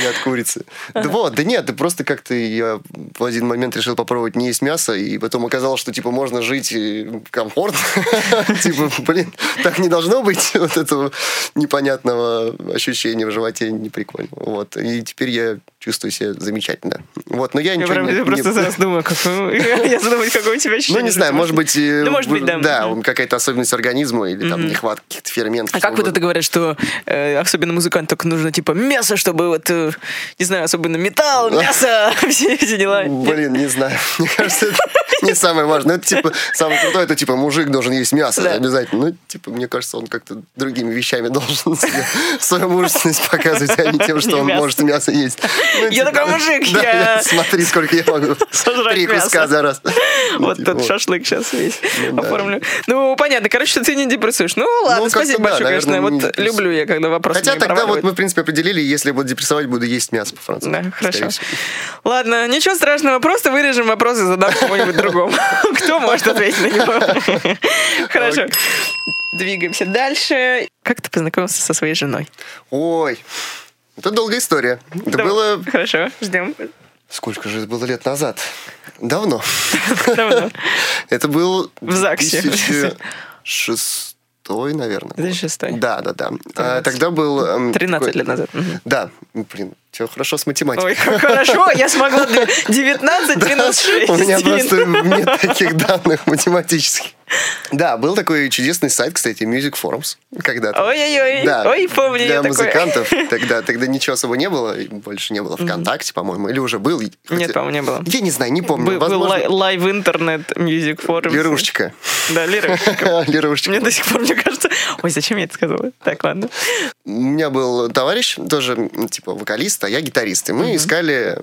Speaker 1: не от курицы. Да вот, да нет, да просто как-то я в один момент решил попробовать не есть мясо, и потом оказалось, что, типа, можно жить э, комфортно. Типа, блин, так не должно быть вот этого непонятного ощущения в животе неприкольного. Вот, и теперь я чувствую себя замечательно. Вот, но я ничего
Speaker 3: прям-
Speaker 1: не...
Speaker 3: я просто зараз думаю, какой... Я задумываюсь, какое у тебя
Speaker 1: Ну,
Speaker 3: ощущение.
Speaker 1: не знаю, может быть, э,
Speaker 3: Ну, может быть, да.
Speaker 1: да, какая-то особенность организма или там нехватка каких-то ферментов.
Speaker 3: А как вот это говорят, что э, особенно музыканту только нужно типа мясо, чтобы вот, не знаю, особенно металл, мясо, все эти дела.
Speaker 1: Блин, не знаю. Мне кажется, это не самое важное. Это типа самое крутое, это типа мужик должен есть мясо
Speaker 3: Да.
Speaker 1: обязательно. Ну, типа, мне кажется, он как-то другими вещами должен свою мужественность показывать, а не тем, что он может мясо есть. Ну,
Speaker 3: Я такой мужик, я-
Speaker 1: Смотри, сколько я могу. Три куска за раз. Ну,
Speaker 3: Вот
Speaker 1: типа,
Speaker 3: тот
Speaker 1: вот.
Speaker 3: шашлык сейчас весь
Speaker 1: Ну,
Speaker 3: оформлю. Ну, понятно. Короче, ты не депрессуешь. Ну, ладно,
Speaker 1: Ну,
Speaker 3: спасибо большое, конечно. Вот люблю я, когда вопросы
Speaker 1: Хотя тогда вот мы, в принципе, определили, если буду депрессовать, буду есть мясо по-французски.
Speaker 3: Да, хорошо.
Speaker 1: всего.
Speaker 3: Ладно, ничего страшного, просто вырежем вопрос и задам кому-нибудь другому. Кто может ответить на него? Хорошо. Двигаемся дальше. Как ты познакомился со своей женой?
Speaker 1: Ой, это долгая история. Это было...
Speaker 3: Хорошо, ждем.
Speaker 1: Сколько же это было лет назад? Давно.
Speaker 3: Давно.
Speaker 1: Это был...
Speaker 3: В ЗАГСе.
Speaker 1: 2006 наверное.
Speaker 3: 2006.
Speaker 1: Да, да, да. А, тогда был... эм,
Speaker 3: 13
Speaker 1: такой-
Speaker 3: лет назад.
Speaker 1: Да. Блин, все хорошо с математикой.
Speaker 3: Ой, как хорошо, я смогла 19 минус 6.
Speaker 1: У меня просто нет таких данных математических. Да, был такой чудесный сайт, кстати, Music Forums когда-то.
Speaker 3: Ой-ой-ой,
Speaker 1: Да,
Speaker 3: ой, помню
Speaker 1: для музыкантов тогда, тогда ничего особо не было, больше не было ВКонтакте, по-моему, или уже был.
Speaker 3: Нет, по-моему, не было.
Speaker 1: Я не знаю, не помню.
Speaker 3: Был, был
Speaker 1: Возможно,
Speaker 3: Li- LiveInternet Music Forum.
Speaker 1: Лирушечка.
Speaker 3: Да, Лирушечка.
Speaker 1: Лирушечка.
Speaker 3: Мне до сих пор, мне кажется... Ой, зачем я это сказала? Так, ладно.
Speaker 1: У меня был товарищ, тоже типа вокалист, а я гитарист. И мы искали,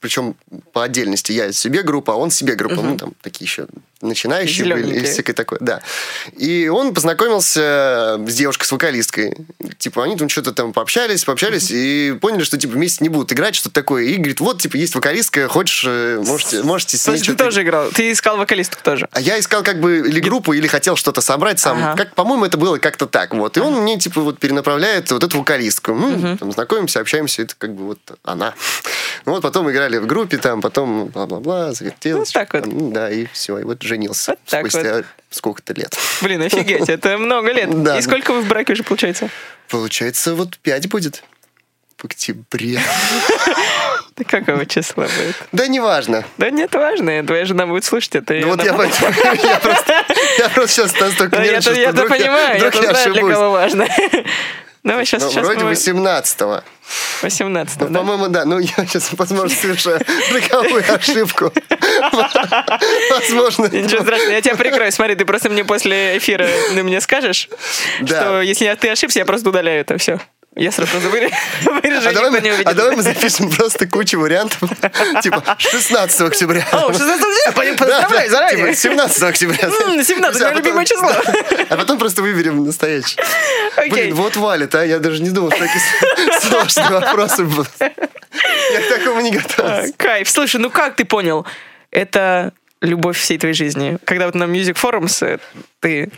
Speaker 1: причем по отдельности, я себе группа, а он себе группа. Ну, там такие еще начинающие были и всякое такое, да. И он познакомился с девушкой, с вокалисткой. Типа, они там что-то там пообщались, пообщались, и поняли, что, типа, вместе не будут играть, что-то такое. И говорит, вот, типа, есть вокалистка, хочешь, э, можете, можете с
Speaker 3: То
Speaker 1: ней
Speaker 3: есть ты тоже играл? Ты искал вокалистку тоже?
Speaker 1: а я искал как бы или группу, или хотел что-то собрать сам.
Speaker 3: Ага.
Speaker 1: Как, по-моему, это было как-то так. Вот. И он мне, типа, вот перенаправляет вот эту вокалистку. Ну, там, знакомимся, общаемся, это как бы вот она. Ну, вот потом играли в группе, там, потом бла-бла-бла, завертелось.
Speaker 3: Вот так вот.
Speaker 1: Ну, Да, и все, и вот женился.
Speaker 3: Вот так
Speaker 1: спустя сколько-то лет.
Speaker 3: Блин, офигеть, это много лет.
Speaker 1: Да.
Speaker 3: И сколько вы в браке уже получается?
Speaker 1: Получается, вот пять будет в октябре.
Speaker 3: Да какого числа будет?
Speaker 1: Да, неважно.
Speaker 3: Да нет, важно, твоя жена будет слушать это.
Speaker 1: Ну, вот я, я просто, я просто сейчас настолько нервничаю, что вдруг я-
Speaker 3: понимаю,
Speaker 1: вдруг
Speaker 3: я-то
Speaker 1: я
Speaker 3: знаю, для
Speaker 1: ошибусь.
Speaker 3: кого важно. Давай сейчас,
Speaker 1: Ну,
Speaker 3: сейчас
Speaker 1: вроде
Speaker 3: мы-
Speaker 1: 18
Speaker 3: 18
Speaker 1: Ну,
Speaker 3: да?
Speaker 1: по-моему, да. Ну, я сейчас, возможно, совершаю роковую ошибку. Возможно.
Speaker 3: Ничего страшного, я тебя прикрою. Смотри, ты просто мне после эфира ты мне скажешь, что если ты ошибся, я просто удаляю это все. Я сразу вырежу,
Speaker 1: А давай,
Speaker 3: не
Speaker 1: мы,
Speaker 3: увидит.
Speaker 1: а давай мы запишем просто кучу вариантов. Типа 16 октября.
Speaker 3: О, 16 октября, поздравляю
Speaker 1: да,
Speaker 3: заранее.
Speaker 1: типа 17 октября.
Speaker 3: М, 17,
Speaker 1: Все, а
Speaker 3: мое любимое число.
Speaker 1: А потом просто выберем настоящий. Блин, вот валит, а? Я даже не думал, что такие сложные вопросы будут. Я к такому не
Speaker 3: А,
Speaker 1: готовился.
Speaker 3: Кайф. Слушай, ну как ты понял? Это любовь всей твоей жизни. Когда вот на Music Forums э, ты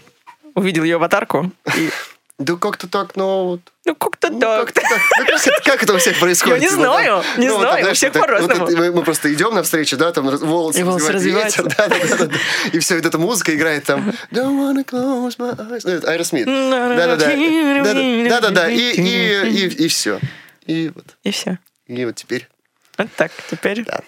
Speaker 3: увидел ее аватарку, и
Speaker 1: Да как-то так, ну... вот,
Speaker 3: ну как-то
Speaker 1: ну,
Speaker 3: так.
Speaker 1: как-то так. Ну, как это- у всех происходит?
Speaker 3: Я не
Speaker 1: типа,
Speaker 3: знаю, не
Speaker 1: Ну,
Speaker 3: знаю, у всех по-разному.
Speaker 1: мы просто идем навстречу, да, там волосы ветер, да, да, да, да. И все, вот эта музыка играет там. Don't wanna close my eyes. Aerosmith. Да-да-да. Да-да-да. И, все. И вот.
Speaker 3: И все.
Speaker 1: И вот теперь,
Speaker 3: Вот так, теперь.
Speaker 1: да.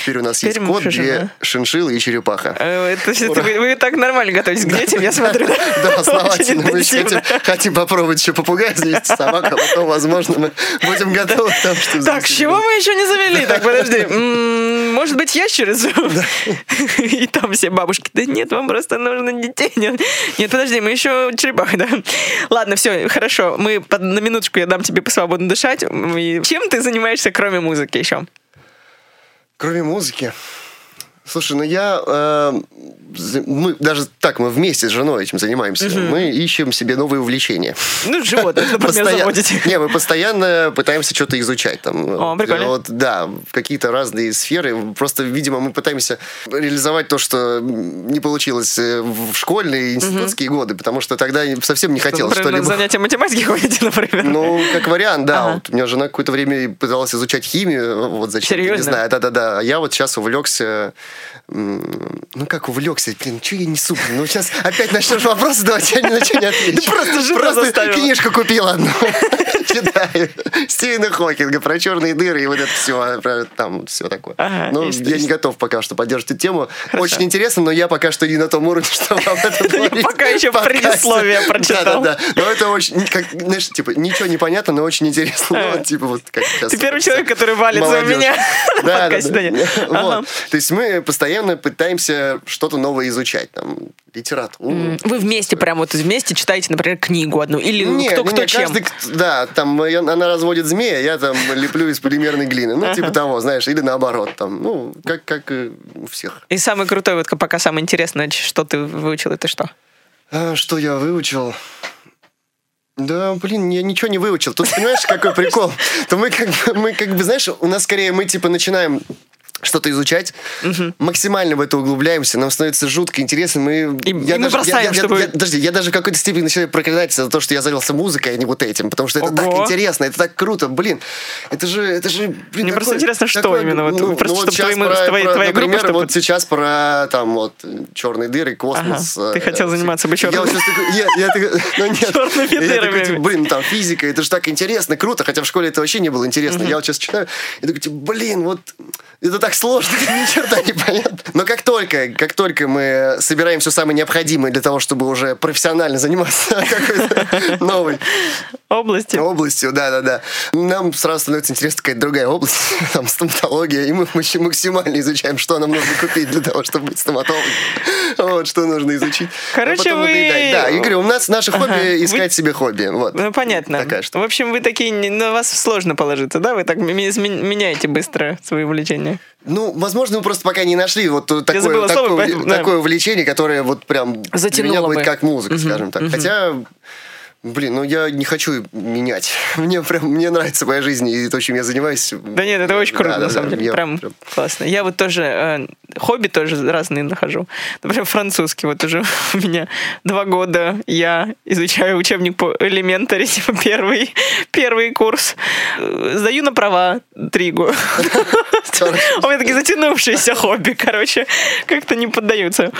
Speaker 1: Теперь у нас
Speaker 3: Теперь
Speaker 1: есть кот,
Speaker 3: и
Speaker 1: две шиншиллы и черепаха.
Speaker 3: Э, Это все, вы, вы так нормально готовитесь к детям, я смотрю.
Speaker 1: Да, основательно. Мы еще хотим, попробовать еще попугая завести собаку, а потом, возможно, мы будем готовы к тому, что...
Speaker 3: Так, с чего мы еще не завели? Так, подожди. Может быть, ящерицу? И там все бабушки. Да нет, вам просто нужно детей. Нет, нет подожди, мы еще черепах, да. Ладно, все, хорошо. Мы на минуточку я дам тебе свободно дышать. Чем ты занимаешься, кроме музыки еще?
Speaker 1: Кроме музыки. Слушай, ну я... э, мы даже так, мы вместе с женой этим занимаемся. Мы ищем себе новые увлечения.
Speaker 3: Ну, животных, например, заводите.
Speaker 1: Не, мы постоянно пытаемся что-то изучать. Там,
Speaker 3: О, прикольно.
Speaker 1: Вот, да, какие-то разные сферы. Просто, видимо, мы пытаемся реализовать то, что не получилось э, в школьные и институтские годы, потому что тогда совсем не хотелось
Speaker 3: Например, на
Speaker 1: что-либо...
Speaker 3: занятия математики ходите, например.
Speaker 1: Ну, как вариант, да.
Speaker 3: Ага.
Speaker 1: Вот у меня жена какое-то время пыталась изучать химию, вот зачем, не
Speaker 3: Серьезно?
Speaker 1: знаю, да-да-да. А я вот сейчас увлекся, ну как увлекся, блин, что я несу? Ну сейчас опять начнешь вопросы, давайте я ни на что не отвечу.
Speaker 3: просто жена
Speaker 1: Просто книжку купил одну, читаю. Стивена Хокинга про черные дыры и вот это все, про там все такое.
Speaker 3: Ага,
Speaker 1: Ну,
Speaker 3: что-
Speaker 1: я не готов пока что поддерживать эту тему. Очень интересно, но я пока что не на том уровне, чтобы об этом говорить.
Speaker 3: пока еще предисловие прочитал.
Speaker 1: Да-да-да. Но это очень, как, знаешь, типа, ничего не понятно, но очень интересно. Ну, вот, типа, вот как сейчас.
Speaker 3: Ты первый
Speaker 1: это
Speaker 3: человек, который валится
Speaker 1: Молодежь.
Speaker 3: меня
Speaker 1: Да, да, да. То есть мы постоянно пытаемся что-то новое изучать. Там, литературу.
Speaker 3: Вы вместе прям вот вместе читаете, например, книгу одну? Или
Speaker 1: Не,
Speaker 3: кто
Speaker 1: не,
Speaker 3: кто
Speaker 1: не,
Speaker 3: чем?
Speaker 1: каждый, да, там я- она разводит змея, я там леплю из полимерной глины. Ну, типа того, знаешь, или наоборот, там, ну, как, как у всех.
Speaker 3: И самый крутой, вот пока самое интересное, что ты выучил, это что?
Speaker 1: А, что я выучил? Да, блин, я ничего не выучил. Тут понимаешь, какой прикол? То мы как бы, мы как бы, знаешь, у нас скорее мы типа начинаем что-то изучать, максимально в это углубляемся, нам становится жутко интересно. Мы,
Speaker 3: И- и мы бросаем,
Speaker 1: я, я-
Speaker 3: чтобы-
Speaker 1: я- подожди, я даже в какой-то степени начинаю проклинать за то, что я занялся музыкой, а не вот этим, потому что это
Speaker 3: Ого.
Speaker 1: так интересно, это так круто, блин. Это же, это же, блин,
Speaker 3: Мне просто
Speaker 1: такое-
Speaker 3: интересно, что
Speaker 1: такое,
Speaker 3: именно, вот,
Speaker 1: ну,
Speaker 3: просто
Speaker 1: ну, вот
Speaker 3: чтобы твои
Speaker 1: про-
Speaker 3: твои-
Speaker 1: про-
Speaker 3: твоя группа,
Speaker 1: например,
Speaker 3: чтобы-
Speaker 1: вот сейчас про там вот черные дыры, космос.
Speaker 3: Ага. Ты
Speaker 1: э,
Speaker 3: хотел заниматься бы
Speaker 1: я
Speaker 3: черными-
Speaker 1: такой, я, я такой, ну Я такой,
Speaker 3: дырами.
Speaker 1: типа, блин, там физика, это же так интересно, круто, хотя в школе это вообще не было интересно. Я вот сейчас читаю, и такой, типа, блин, вот это так сложно, ни черта не понятно. Но как только, как только мы собираем все самое необходимое для того, чтобы уже профессионально заниматься какой-то новой
Speaker 3: Области.
Speaker 1: областью, да-да-да. Нам сразу становится интересна какая-то другая область, там, стоматология, и мы мак- максимально изучаем, что нам нужно купить для того, чтобы быть стоматологом. Вот, что нужно изучить.
Speaker 3: Короче, вы-.
Speaker 1: Да, говорю, у нас наше хобби
Speaker 3: Ага, вы-
Speaker 1: искать себе хобби. Вот.
Speaker 3: Ну, понятно.
Speaker 1: Такая штука.
Speaker 3: В общем, вы такие, на вас сложно положиться, да? Вы так меняете быстро свои увлечения.
Speaker 1: Ну, возможно, мы просто пока не нашли вот такое,
Speaker 3: забыла слово,
Speaker 1: такое,
Speaker 3: поэтому, да.
Speaker 1: такое увлечение, которое вот прям для
Speaker 3: Затянуло
Speaker 1: меня будет
Speaker 3: бы.
Speaker 1: как музыка, скажем так. Хотя, блин, ну я не хочу менять. Мне прям, мне нравится моя жизнь и то, чем я занимаюсь.
Speaker 3: Да нет, это очень круто,
Speaker 1: Да,
Speaker 3: на
Speaker 1: да,
Speaker 3: самом
Speaker 1: да,
Speaker 3: деле.
Speaker 1: я
Speaker 3: Прям классно. Я вот тоже э, хобби тоже разные нахожу. Например, французский. Вот уже у меня два года я изучаю учебник по элементари, типа первый, первый курс. Э, Сдаю на права три года. У меня такие затянувшиеся хобби, короче, как-то не поддаются.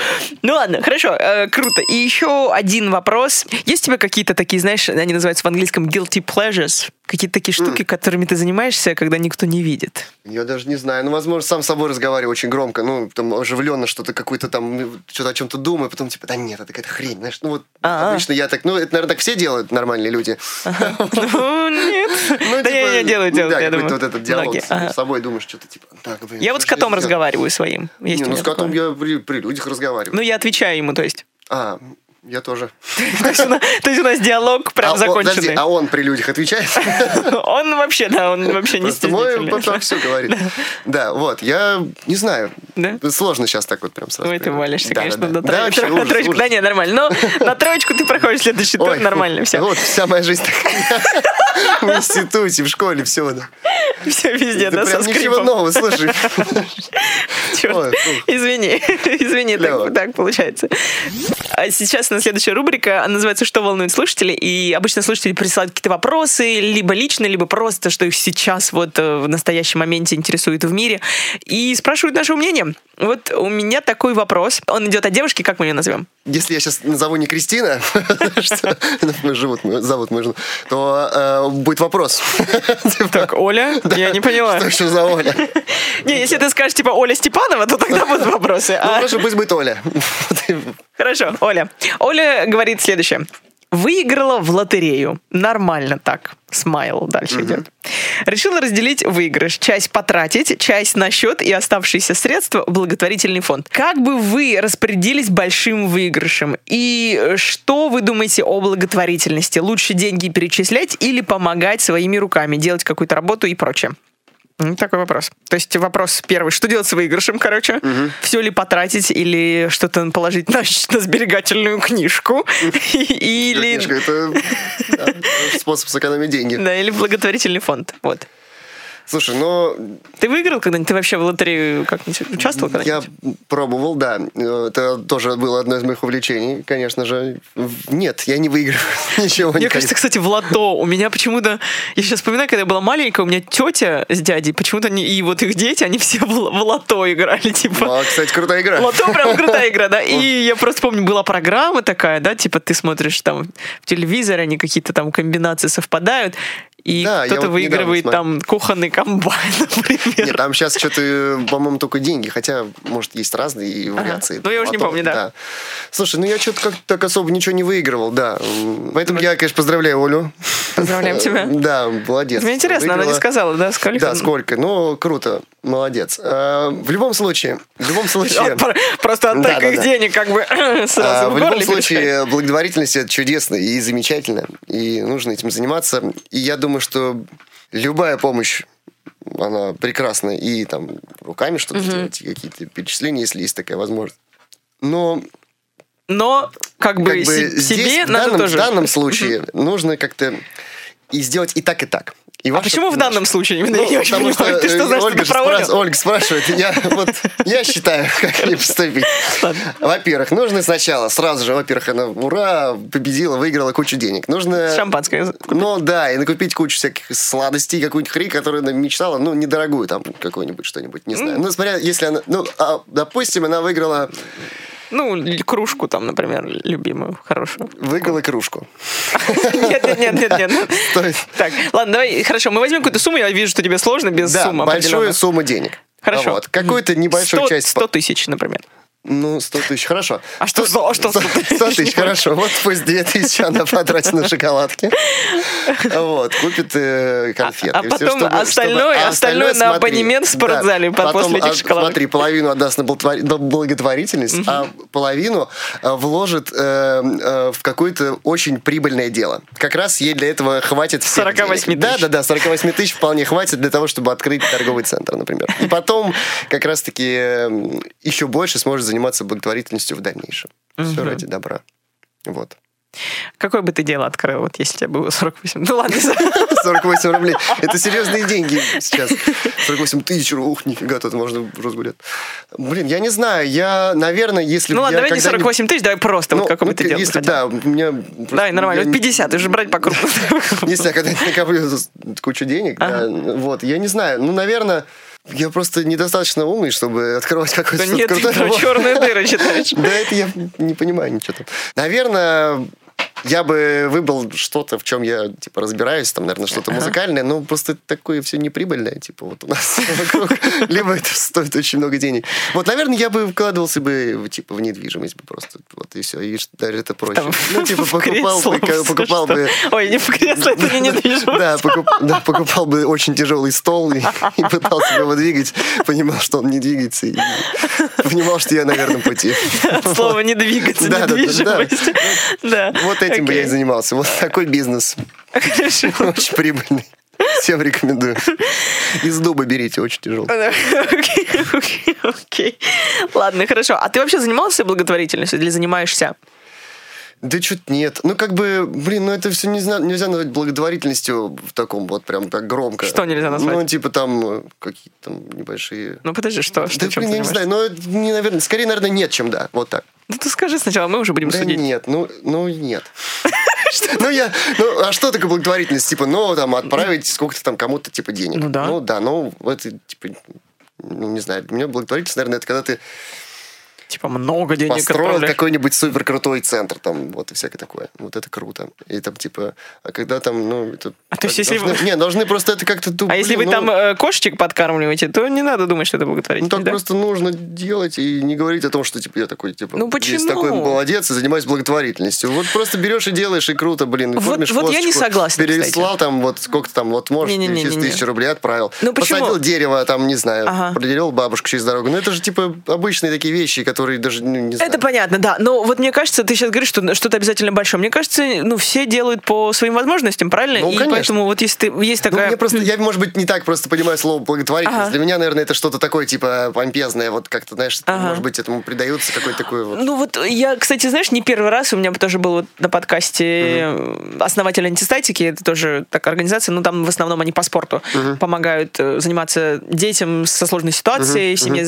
Speaker 3: Ну ладно, хорошо, э, круто. И еще один вопрос. Есть у тебя какие-то такие такие, знаешь, они называются в английском guilty pleasures. Какие-то такие штуки, которыми ты занимаешься, когда никто не видит.
Speaker 1: Я даже не знаю. Ну, возможно, сам с собой разговариваю очень громко. Ну, там оживленно что-то какое-то там, ну, что-то о чем-то думаю, потом типа, да нет, это какая-то хрень. Знаешь, ну вот
Speaker 3: А-а.
Speaker 1: обычно я так, ну, это, наверное, так все делают, нормальные люди.
Speaker 3: Ну, нет.
Speaker 1: Ну,
Speaker 3: Да я не делаю, делаю,
Speaker 1: да,
Speaker 3: я думаю.
Speaker 1: вот этот диалог с собой думаешь, что-то типа, так, блин.
Speaker 3: Я вот с котом разговариваю своим.
Speaker 1: Не, ну с котом я при людях разговариваю.
Speaker 3: Ну, я отвечаю ему, то есть.
Speaker 1: А, я тоже.
Speaker 3: То есть у нас- диалог прям
Speaker 1: а,
Speaker 3: законченный.
Speaker 1: а он при людях отвечает?
Speaker 3: Он вообще, да, он вообще не
Speaker 1: Просто мой
Speaker 3: стеснительный.
Speaker 1: потом все говорит. Да, вот, я не знаю. Сложно сейчас так вот прям сразу.
Speaker 3: Ой, ты валишься, конечно, на троечку. Да не, нормально. Но на троечку ты проходишь следующий тур, нормально, все.
Speaker 1: Вот вся моя жизнь такая. В институте, в школе, все.
Speaker 3: Все везде, да, со
Speaker 1: ничего нового, слушай.
Speaker 3: Извини, извини, так получается. А сейчас нас следующая рубрика, она называется «Что волнует слушателей?». И обычно слушатели присылают какие-то вопросы, либо лично, либо просто, что их сейчас вот э, в настоящем моменте интересует в мире. И спрашивают наше мнение. Вот у меня такой вопрос. Он идет от девушки, как мы ее назовем?
Speaker 1: Если я сейчас назову не Кристина, что мы живут, зовут жену, то э, будет вопрос. Типа,
Speaker 3: Так, Оля? Я не поняла.
Speaker 1: Что еще за Оля?
Speaker 3: Не, если ты скажешь, типа, Оля Степанова, то тогда будут вопросы.
Speaker 1: Ну, хорошо, пусть будет Оля.
Speaker 3: Хорошо, Оля. Оля говорит следующее. Выиграла в лотерею. Нормально так. Смайл дальше идет. Решила разделить выигрыш. Часть потратить, часть на счет и оставшиеся средства в благотворительный фонд. Как бы вы распорядились большим выигрышем? И э, что вы думаете о благотворительности? Лучше деньги перечислять или помогать своими руками, делать какую-то работу и прочее? Ну, Такой вопрос. То есть вопрос первый. Что делать с выигрышем, короче? Все ли потратить или что-то положить на, на сберегательную книжку? Или...
Speaker 1: Книжка, Это способ сэкономить деньги.
Speaker 3: Да, или благотворительный фонд. Вот.
Speaker 1: Слушай, ну,
Speaker 3: Ты выиграл когда-нибудь? Ты вообще в лотерею как-нибудь участвовал
Speaker 1: я
Speaker 3: когда-нибудь?
Speaker 1: пробовал, да. Это тоже было одно из моих увлечений, конечно же. Нет, я не выиграл ничего.
Speaker 3: Мне кажется, кстати, в лото у меня почему-то... Я сейчас вспоминаю, когда я была маленькая, у меня тетя с дядей, почему-то они, и вот их дети, они все в, в лото играли, типа...
Speaker 1: А, кстати, крутая игра.
Speaker 3: Лото прям крутая игра, да. И я просто помню, была программа такая, да, типа ты смотришь там в телевизоре, они какие-то там комбинации совпадают, и
Speaker 1: Да,
Speaker 3: кто-то
Speaker 1: вот
Speaker 3: выигрывает там кухонный комбайн, например.
Speaker 1: Нет, там сейчас что-то, по-моему, только деньги, хотя, может, есть разные вариации.
Speaker 3: Ну, я уже не
Speaker 1: Лото,
Speaker 3: помню, да.
Speaker 1: Слушай, ну я что-то как-то так особо ничего не выигрывал, да. Поэтому я, конечно, поздравляю Олю.
Speaker 3: Поздравляем тебя.
Speaker 1: Да, молодец.
Speaker 3: Мне интересно, она не
Speaker 1: Выиграла.
Speaker 3: сказала, да, сколько?
Speaker 1: Да, сколько? Ну, круто, молодец. А, В любом случае, в любом случае...
Speaker 3: А, про- Просто от
Speaker 1: Да,
Speaker 3: таких
Speaker 1: да, да.
Speaker 3: денег как бы
Speaker 1: А,
Speaker 3: сразу
Speaker 1: в
Speaker 3: в
Speaker 1: любом случае, благотворительность это чудесно и замечательно, и нужно этим заниматься. И я думаю, что любая помощь, она прекрасна, и там руками что-то делать, и какие-то перечисления, если есть такая возможность. Но
Speaker 3: Но как бы,
Speaker 1: как бы
Speaker 3: се-
Speaker 1: здесь,
Speaker 3: себе
Speaker 1: в
Speaker 3: надо
Speaker 1: данном,
Speaker 3: тоже...
Speaker 1: в данном случае, нужно как-то и сделать и так, и так. И
Speaker 3: А почему в
Speaker 1: помощь.
Speaker 3: данном случае? именно?
Speaker 1: Ну,
Speaker 3: я не очень понимаю. Ты
Speaker 1: э,
Speaker 3: что, знаешь,
Speaker 1: Ольга,
Speaker 3: что-то
Speaker 1: же
Speaker 3: про Олю?
Speaker 1: спрас- Ольга спрашивает, я, вот, я считаю, как мне поступить. Во-первых, нужно сначала, сразу же, во-первых, она, ура, победила, выиграла кучу денег. Нужно...
Speaker 3: Шампанское.
Speaker 1: Ну да, и накупить кучу всяких сладостей, какую-нибудь хрень, которую она мечтала, ну, недорогую там, какую-нибудь что-нибудь, не знаю. Ну, смотря, если она, ну, а, допустим, она выиграла,
Speaker 3: Ну, кружку там, например, любимую, хорошую.
Speaker 1: выиграла кружку.
Speaker 3: Нет, нет, нет, нет, нет.
Speaker 1: Стоит,
Speaker 3: Так, ладно, давай, хорошо, мы возьмем какую-то сумму, я вижу, что тебе сложно без суммы
Speaker 1: большую сумму денег.
Speaker 3: Хорошо.
Speaker 1: Вот, какую-то небольшую
Speaker 3: 100
Speaker 1: часть...
Speaker 3: 100 тысяч, например.
Speaker 1: Ну, 100 тысяч, хорошо.
Speaker 3: А что 100? А что 100 тысяч?
Speaker 1: 100 тысяч, хорошо. Вот пусть 2 тысячи она потратит на шоколадки. Вот, купит э, конфеты.
Speaker 3: А- а потом
Speaker 1: чтобы-
Speaker 3: остальное-
Speaker 1: а
Speaker 3: остальное на абонемент в спортзале после этих
Speaker 1: а,
Speaker 3: шоколадок.
Speaker 1: Смотри, половину отдаст на благотвор- на благотворительность, а половину э, вложит э, в какое-то очень прибыльное дело. Как раз ей для этого хватит всех
Speaker 3: 48
Speaker 1: денег. Да,
Speaker 3: тысяч.
Speaker 1: да, да, 48 тысяч вполне хватит для того, чтобы открыть торговый центр, например. И потом как раз-таки еще больше сможет заниматься благотворительностью в дальнейшем. Все ради добра. Вот.
Speaker 3: Какое бы ты дело открыл, вот если тебе было 48? Ну ладно, не знаю.
Speaker 1: 48 рублей. Это серьезные деньги сейчас. 48 тысяч, ух, нифига, тут можно разгулять. Блин, я не знаю, я, наверное, если
Speaker 3: Ну ладно, давай не
Speaker 1: когда-нибудь-
Speaker 3: 48 тысяч, давай просто,
Speaker 1: Ну,
Speaker 3: вот какое
Speaker 1: ну,
Speaker 3: бы ты дело
Speaker 1: если, да, у меня... просто-
Speaker 3: Давай, нормально,
Speaker 1: я
Speaker 3: вот
Speaker 1: не-
Speaker 3: 50, ты же брать по крупному.
Speaker 1: Если я когда-нибудь накоплю кучу денег, да, вот, я не знаю, ну, наверное, я просто недостаточно умный, чтобы открывать какой-то
Speaker 3: Да нет,
Speaker 1: крутой
Speaker 3: черные дыры читаешь.
Speaker 1: Да это я не понимаю ничего там. Наверное, я бы выбрал что-то, в чем я, типа, разбираюсь, там, наверное, что-то музыкальное, но просто такое все неприбыльное, типа, вот у нас вокруг. Либо это стоит очень много денег. Вот, наверное, я бы вкладывался бы, типа, в недвижимость бы просто, вот, и все, и даже это проще.
Speaker 3: Там,
Speaker 1: Ну, типа, покупал бы,
Speaker 3: кресло,
Speaker 1: ка- покупал
Speaker 3: что?
Speaker 1: бы...
Speaker 3: Ой, не в кресло, это не недвижимость.
Speaker 1: Да, покуп- да, покупал бы очень тяжелый стол и, и пытался его двигать. Понимал, что он не двигается. И понимал, что я на верном пути.
Speaker 3: От слова не двигаться,
Speaker 1: Да, да, да, да.
Speaker 3: недвижимость. Да.
Speaker 1: Этим бы я и занимался. Вот такой бизнес.
Speaker 3: Хорошо.
Speaker 1: Очень прибыльный. Всем рекомендую. Из дуба берите, очень тяжело.
Speaker 3: Окей, окей, окей. Ладно, хорошо. А ты вообще занимался благотворительностью или занимаешься?
Speaker 1: Да что-то нет. Ну, как бы, блин, ну это все не зна- нельзя назвать благотворительностью в таком вот прям так громко.
Speaker 3: Что нельзя назвать?
Speaker 1: Ну, типа там э, какие-то там небольшие...
Speaker 3: Ну подожди, что? что
Speaker 1: Да, блин, я не знаю, но не, наверное, скорее, наверное, нет, чем да. Вот так.
Speaker 3: Ну ты скажи сначала, мы уже будем
Speaker 1: Да
Speaker 3: судить.
Speaker 1: нет, ну, ну нет. Ну, я, ну, а что такое благотворительность? Типа, ну, там, отправить сколько-то там кому-то, типа, денег.
Speaker 3: Ну да.
Speaker 1: Ну, да, ну, это, типа, ну, не знаю, для меня благотворительность, наверное, это когда ты
Speaker 3: Типа много денег
Speaker 1: построил
Speaker 3: отправляешь.
Speaker 1: какой-нибудь супер крутой центр, там, вот, и всякое такое. Вот это круто. И там, типа, а когда там, ну, это...
Speaker 3: А то есть, если
Speaker 1: должны-
Speaker 3: вы-
Speaker 1: Не, должны просто это как-то... ну,
Speaker 3: А если вы
Speaker 1: блин,
Speaker 3: там
Speaker 1: ну,
Speaker 3: э, кошечек подкармливаете, то не надо думать, что это
Speaker 1: Ну,
Speaker 3: благотворительность,
Speaker 1: так
Speaker 3: да?
Speaker 1: просто нужно делать и не говорить о том, что, типа, я такой, типа,
Speaker 3: Ну,
Speaker 1: есть
Speaker 3: почему?
Speaker 1: такой молодец и занимаюсь благотворительностью. Вот просто берешь и делаешь, и круто, блин, и
Speaker 3: Вот- вот я не согласна,
Speaker 1: Переслал там, вот сколько там, вот можешь, через тысячу рублей отправил.
Speaker 3: Ну, почему?
Speaker 1: Посадил дерево, там, не знаю,
Speaker 3: Ага.
Speaker 1: проделил бабушку через дорогу. Ну, это же, типа, обычные такие вещи, которые даже, ну, не знаю.
Speaker 3: Это понятно, да. Но вот мне кажется, ты сейчас говоришь, что что-то обязательно большое. Мне кажется, ну, все делают по своим возможностям, правильно?
Speaker 1: Ну,
Speaker 3: И
Speaker 1: конечно.
Speaker 3: поэтому вот если ты, есть
Speaker 1: Ну,
Speaker 3: такая...
Speaker 1: мне просто, я, может быть, не так просто понимаю слово благотворительность.
Speaker 3: Ага.
Speaker 1: Для меня, наверное, это что-то такое, типа, помпезное, вот как-то, знаешь,
Speaker 3: Ага.
Speaker 1: может быть, этому придается какой-то такой вот...
Speaker 3: Ну вот я, кстати, знаешь, не первый раз у меня тоже был вот на подкасте э, основатель антистатики, это тоже такая организация, но там в основном они по спорту помогают э, заниматься детям со сложной ситуацией в семье,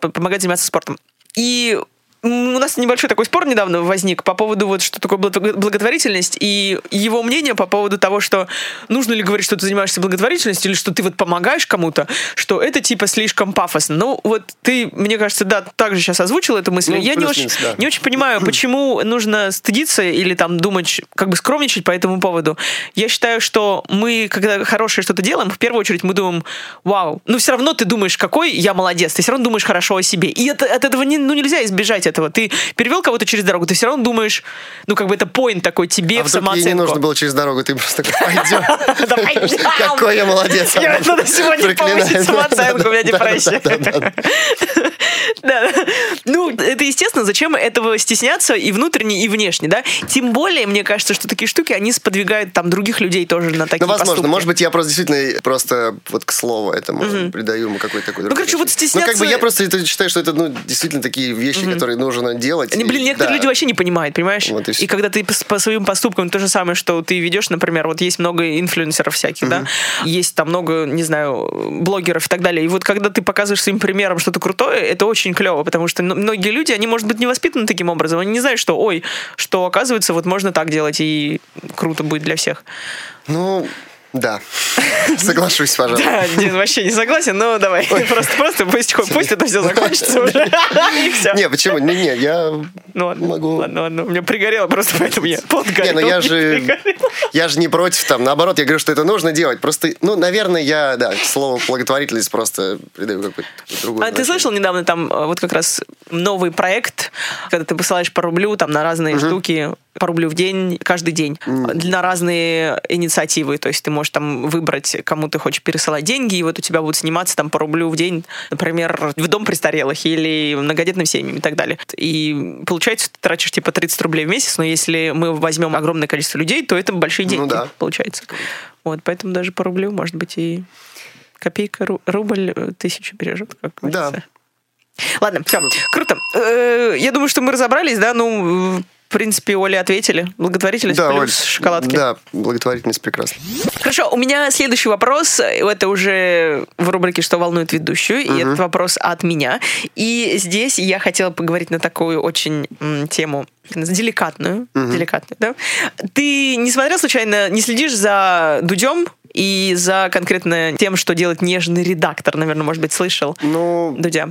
Speaker 3: п- помогают заниматься спортом. И у нас небольшой такой спор недавно возник по поводу вот что такое благо- благотворительность и его мнение по поводу того, что нужно ли говорить, что ты занимаешься благотворительностью или что ты вот помогаешь кому-то, что это типа слишком пафосно. Ну вот ты, мне кажется, да, также сейчас озвучил эту мысль.
Speaker 1: Ну,
Speaker 3: Я не очень,
Speaker 1: да.
Speaker 3: не очень понимаю, почему нужно стыдиться или там думать, как бы скромничать по этому поводу. Я считаю, что мы, когда хорошее что-то делаем, в первую очередь мы думаем, вау, ну все равно ты думаешь, какой я молодец, ты все равно думаешь хорошо о себе. И это, от этого не, ну, нельзя избежать этого. Ты перевел кого-то через дорогу, ты все равно думаешь, ну как бы это поинт такой тебе
Speaker 1: А
Speaker 3: в
Speaker 1: ей не
Speaker 3: самооценку.
Speaker 1: нужно было через дорогу, ты просто такой, пойдем. Какой я молодец.
Speaker 3: Надо сегодня повысить самооценку, у меня депрессия.
Speaker 1: Да.
Speaker 3: Ну, это естественно, зачем этого стесняться и внутренне, и внешне, да? Тем более, мне кажется, что такие штуки, они сподвигают там других людей тоже на такие
Speaker 1: Ну, возможно.
Speaker 3: поступки.
Speaker 1: Может быть, я просто действительно просто вот к слову этому придаю ему какой-то такой...
Speaker 3: Ну, короче, вот
Speaker 1: Ну,
Speaker 3: стесняться-
Speaker 1: как бы я просто это считаю, что это, ну, действительно такие вещи, которые нужно делать.
Speaker 3: Они,
Speaker 1: И
Speaker 3: блин, некоторые
Speaker 1: да.
Speaker 3: люди вообще не понимают, понимаешь?
Speaker 1: Вот и
Speaker 3: и когда ты по, по своим поступкам то же самое, что ты ведешь, например, вот есть много инфлюенсеров всяких, да, есть там много, не знаю, блогеров и так далее. И вот когда ты показываешь своим примером что-то крутое, это очень клево, потому что многие люди, они, может быть, не воспитаны таким образом, они не знают, что, ой, что оказывается, вот можно так делать, и круто будет для всех.
Speaker 1: Ну, да. Соглашусь, пожалуйста.
Speaker 3: Да, Дин вообще не согласен, но давай. Просто, просто пусть, пусть это все закончится уже.
Speaker 1: Не, почему? Не, не, я
Speaker 3: Ну ладно,
Speaker 1: могу-
Speaker 3: ладно, ладно. У меня пригорело просто, поэтому я подгорел.
Speaker 1: Не, ну я же, я же не против, там, наоборот, я говорю, что это нужно делать. Просто, ну, наверное, я, да, к слову благотворительность просто придаю какой-то другой.
Speaker 3: А ты слышал недавно там э, вот как раз новый проект, когда ты посылаешь по рублю там на разные штуки, по рублю в день, каждый день, на разные инициативы. То есть ты можешь там выбрать, кому ты хочешь пересылать деньги, и вот у тебя будут сниматься там по рублю в день, например, в дом престарелых или многодетным семьям и так далее. И получается, ты тратишь типа 30 рублей в месяц, но если мы возьмем огромное количество людей, то это большие деньги,
Speaker 1: Ну да.
Speaker 3: получается. Вот, поэтому даже по рублю, может быть, и копейка, ру- рубль э, тысячу бережет. Как
Speaker 1: Да.
Speaker 3: говорится. Ладно, все, круто. Э, Я думаю, что мы разобрались, да, ну, в принципе, Оле ответили. Благотворительность
Speaker 1: Да,
Speaker 3: плюс
Speaker 1: Оль,
Speaker 3: шоколадки.
Speaker 1: Да, благотворительность прекрасна.
Speaker 3: Хорошо, у меня следующий вопрос. Это уже в рубрике «Что волнует ведущую?» И этот вопрос от меня. И здесь я хотела поговорить на такую очень м, тему деликатную. Деликатную, да? Ты не смотрел случайно, не следишь за Дудем и за конкретно тем, что делает нежный редактор, наверное, может быть, слышал?
Speaker 1: Ну,
Speaker 3: Дудя.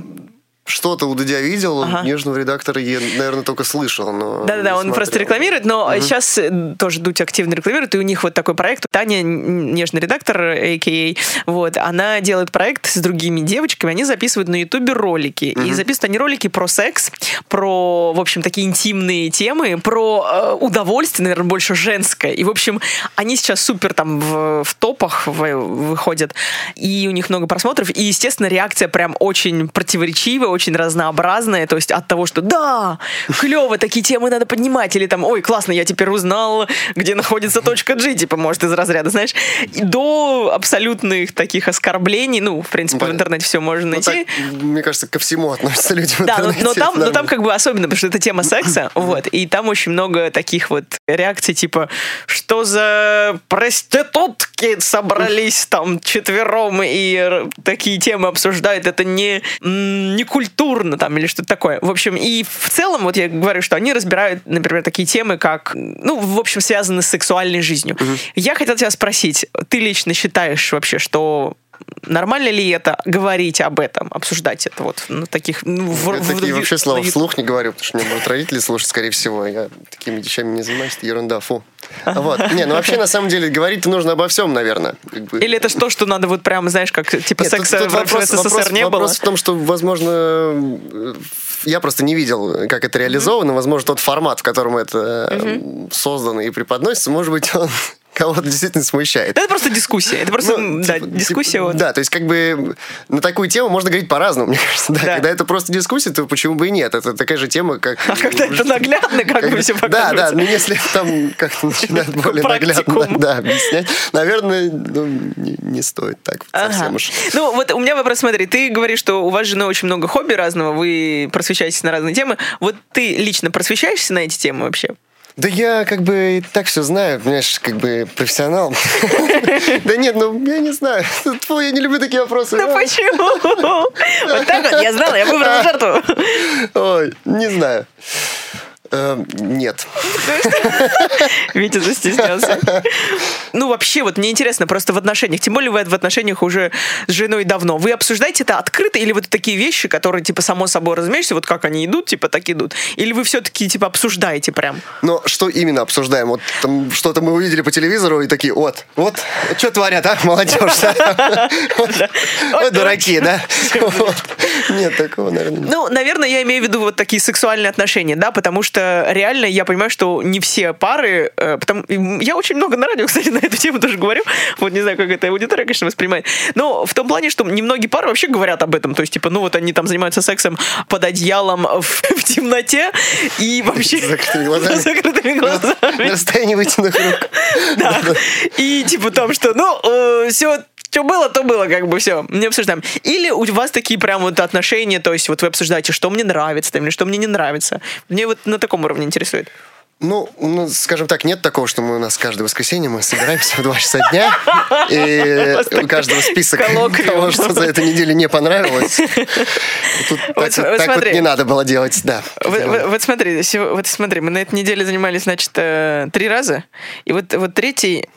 Speaker 1: Что-то у Дудя видел,
Speaker 3: Ага.
Speaker 1: нежного редактора я, наверное, только слышал, но
Speaker 3: Да-да-да, он
Speaker 1: смотрел.
Speaker 3: просто рекламирует, но сейчас тоже Дудь активно рекламирует, и у них вот такой проект. Таня, нежный редактор, а.к.а., вот, она делает проект с другими девочками, они записывают на Ютубе ролики. И записывают они ролики про секс, про, в общем, такие интимные темы, про э, удовольствие, наверное, больше женское. И, в общем, они сейчас супер там в, в топах вы- выходят, и у них много просмотров, и, естественно, реакция прям очень противоречивая, очень разнообразная, то есть от того, что да, клево, такие темы надо поднимать, или там, ой, классно, я теперь узнал, где находится точка G, типа, может, из разряда, знаешь, до абсолютных таких оскорблений, ну, в принципе, в
Speaker 1: Понятно.
Speaker 3: интернете все можно
Speaker 1: Ну,
Speaker 3: найти.
Speaker 1: так, мне кажется, ко всему относятся люди в
Speaker 3: Да, но,
Speaker 1: интернете,
Speaker 3: но там,
Speaker 1: это
Speaker 3: но там как бы особенно, потому что это тема секса, вот, и там очень много таких вот реакций, типа, что за проститутки собрались там четвером и такие темы обсуждают, это не, не культурно там или что-то такое. В общем, и в целом, вот я говорю, что они разбирают, например, такие темы, как, ну, в общем, связаны с сексуальной жизнью. Я хотела тебя спросить, ты лично считаешь вообще, что Нормально ли это говорить об этом, обсуждать это вот на таких... Ну, в-
Speaker 1: Я
Speaker 3: в-
Speaker 1: такие
Speaker 3: в-
Speaker 1: вообще слова
Speaker 3: на Ютубе?
Speaker 1: вслух не говорю, потому что меня будут родители слушать, скорее всего. Я такими вещами не занимаюсь, это ерунда, фу. Вот. Не, ну вообще, на самом деле, говорить-то нужно обо всем, наверное. Как бы.
Speaker 3: Или это то, что надо вот прям, знаешь, как типа
Speaker 1: Нет, тут-
Speaker 3: секса
Speaker 1: тут
Speaker 3: в, в СССР
Speaker 1: вопрос-
Speaker 3: не было?
Speaker 1: вопрос в том, что, возможно, э, я просто не видел, как это реализовано. Возможно, тот формат, в котором это э, создано и преподносится, может быть, он кого-то действительно смущает.
Speaker 3: Это просто дискуссия. Это просто,
Speaker 1: Ну,
Speaker 3: да,
Speaker 1: типа-
Speaker 3: дискуссия.
Speaker 1: типа,
Speaker 3: вот.
Speaker 1: Да, то есть как бы на такую тему можно говорить по-разному, мне кажется. Да,
Speaker 3: Да.
Speaker 1: Когда это просто дискуссия, то почему бы и нет? Это такая же тема, как...
Speaker 3: А когда это наглядно, как бы все
Speaker 1: Да, да,
Speaker 3: показывается.
Speaker 1: ну если там как-то начинают более
Speaker 3: Практикум.
Speaker 1: наглядно да, объяснять, наверное, ну, не, не стоит так совсем
Speaker 3: Ага.
Speaker 1: уж.
Speaker 3: Ну, вот у меня вопрос, смотри, ты говоришь, что у вас с женой очень много хобби разного, вы просвещаетесь на разные темы. Вот ты лично просвещаешься на эти темы вообще?
Speaker 1: Да я как бы и так все знаю, понимаешь, как бы профессионал. Да нет, ну я не знаю. Фу, я не люблю такие вопросы.
Speaker 3: Ну почему? Вот так вот, я знала, я выбрала жертву.
Speaker 1: Ой, не знаю. Эм, Нет.
Speaker 3: Витя застеснялся. Ну, вообще, вот мне интересно, просто в отношениях, тем более вы в отношениях уже с женой давно, вы обсуждаете это открыто или вот такие вещи, которые, типа, само собой разумеешься, вот как они идут, типа, так идут? Или вы все-таки, типа, обсуждаете прям?
Speaker 1: Но что именно обсуждаем? Вот там что-то мы увидели по телевизору и такие, вот, вот, что творят, а, молодежь, да? Дураки, да? Нет, такого, наверное, нет.
Speaker 3: Ну, наверное, я имею в виду вот такие сексуальные отношения, да, потому что реально я понимаю, что не все пары, э, потому я очень много на радио, кстати, на эту тему тоже говорю, вот не знаю, как это аудитория, конечно, воспринимает, но в том плане, что немногие пары вообще говорят об этом, то есть, типа, ну вот они там занимаются сексом под одеялом в, в темноте и вообще...
Speaker 1: Закрытыми глазами.
Speaker 3: Закрытыми глазами.
Speaker 1: На расстоянии вытянутых рук.
Speaker 3: Да. И типа там, что, ну, все, что было, то было, как бы все, не обсуждаем. Или у вас такие прям вот отношения, то есть вот вы обсуждаете, что мне нравится, там, или что мне не нравится. Мне вот на таком уровне интересует.
Speaker 1: Ну, ну, скажем так, нет такого, что мы у нас каждое воскресенье мы собираемся в 2 часа дня, и у каждого список того, что за эту неделю не понравилось. Тут так
Speaker 3: Вот
Speaker 1: так не надо было делать, да.
Speaker 3: Вот, вот- вот смотри, вот смотри, мы на этой неделе занимались, значит, э, три раза, и вот, вот третий...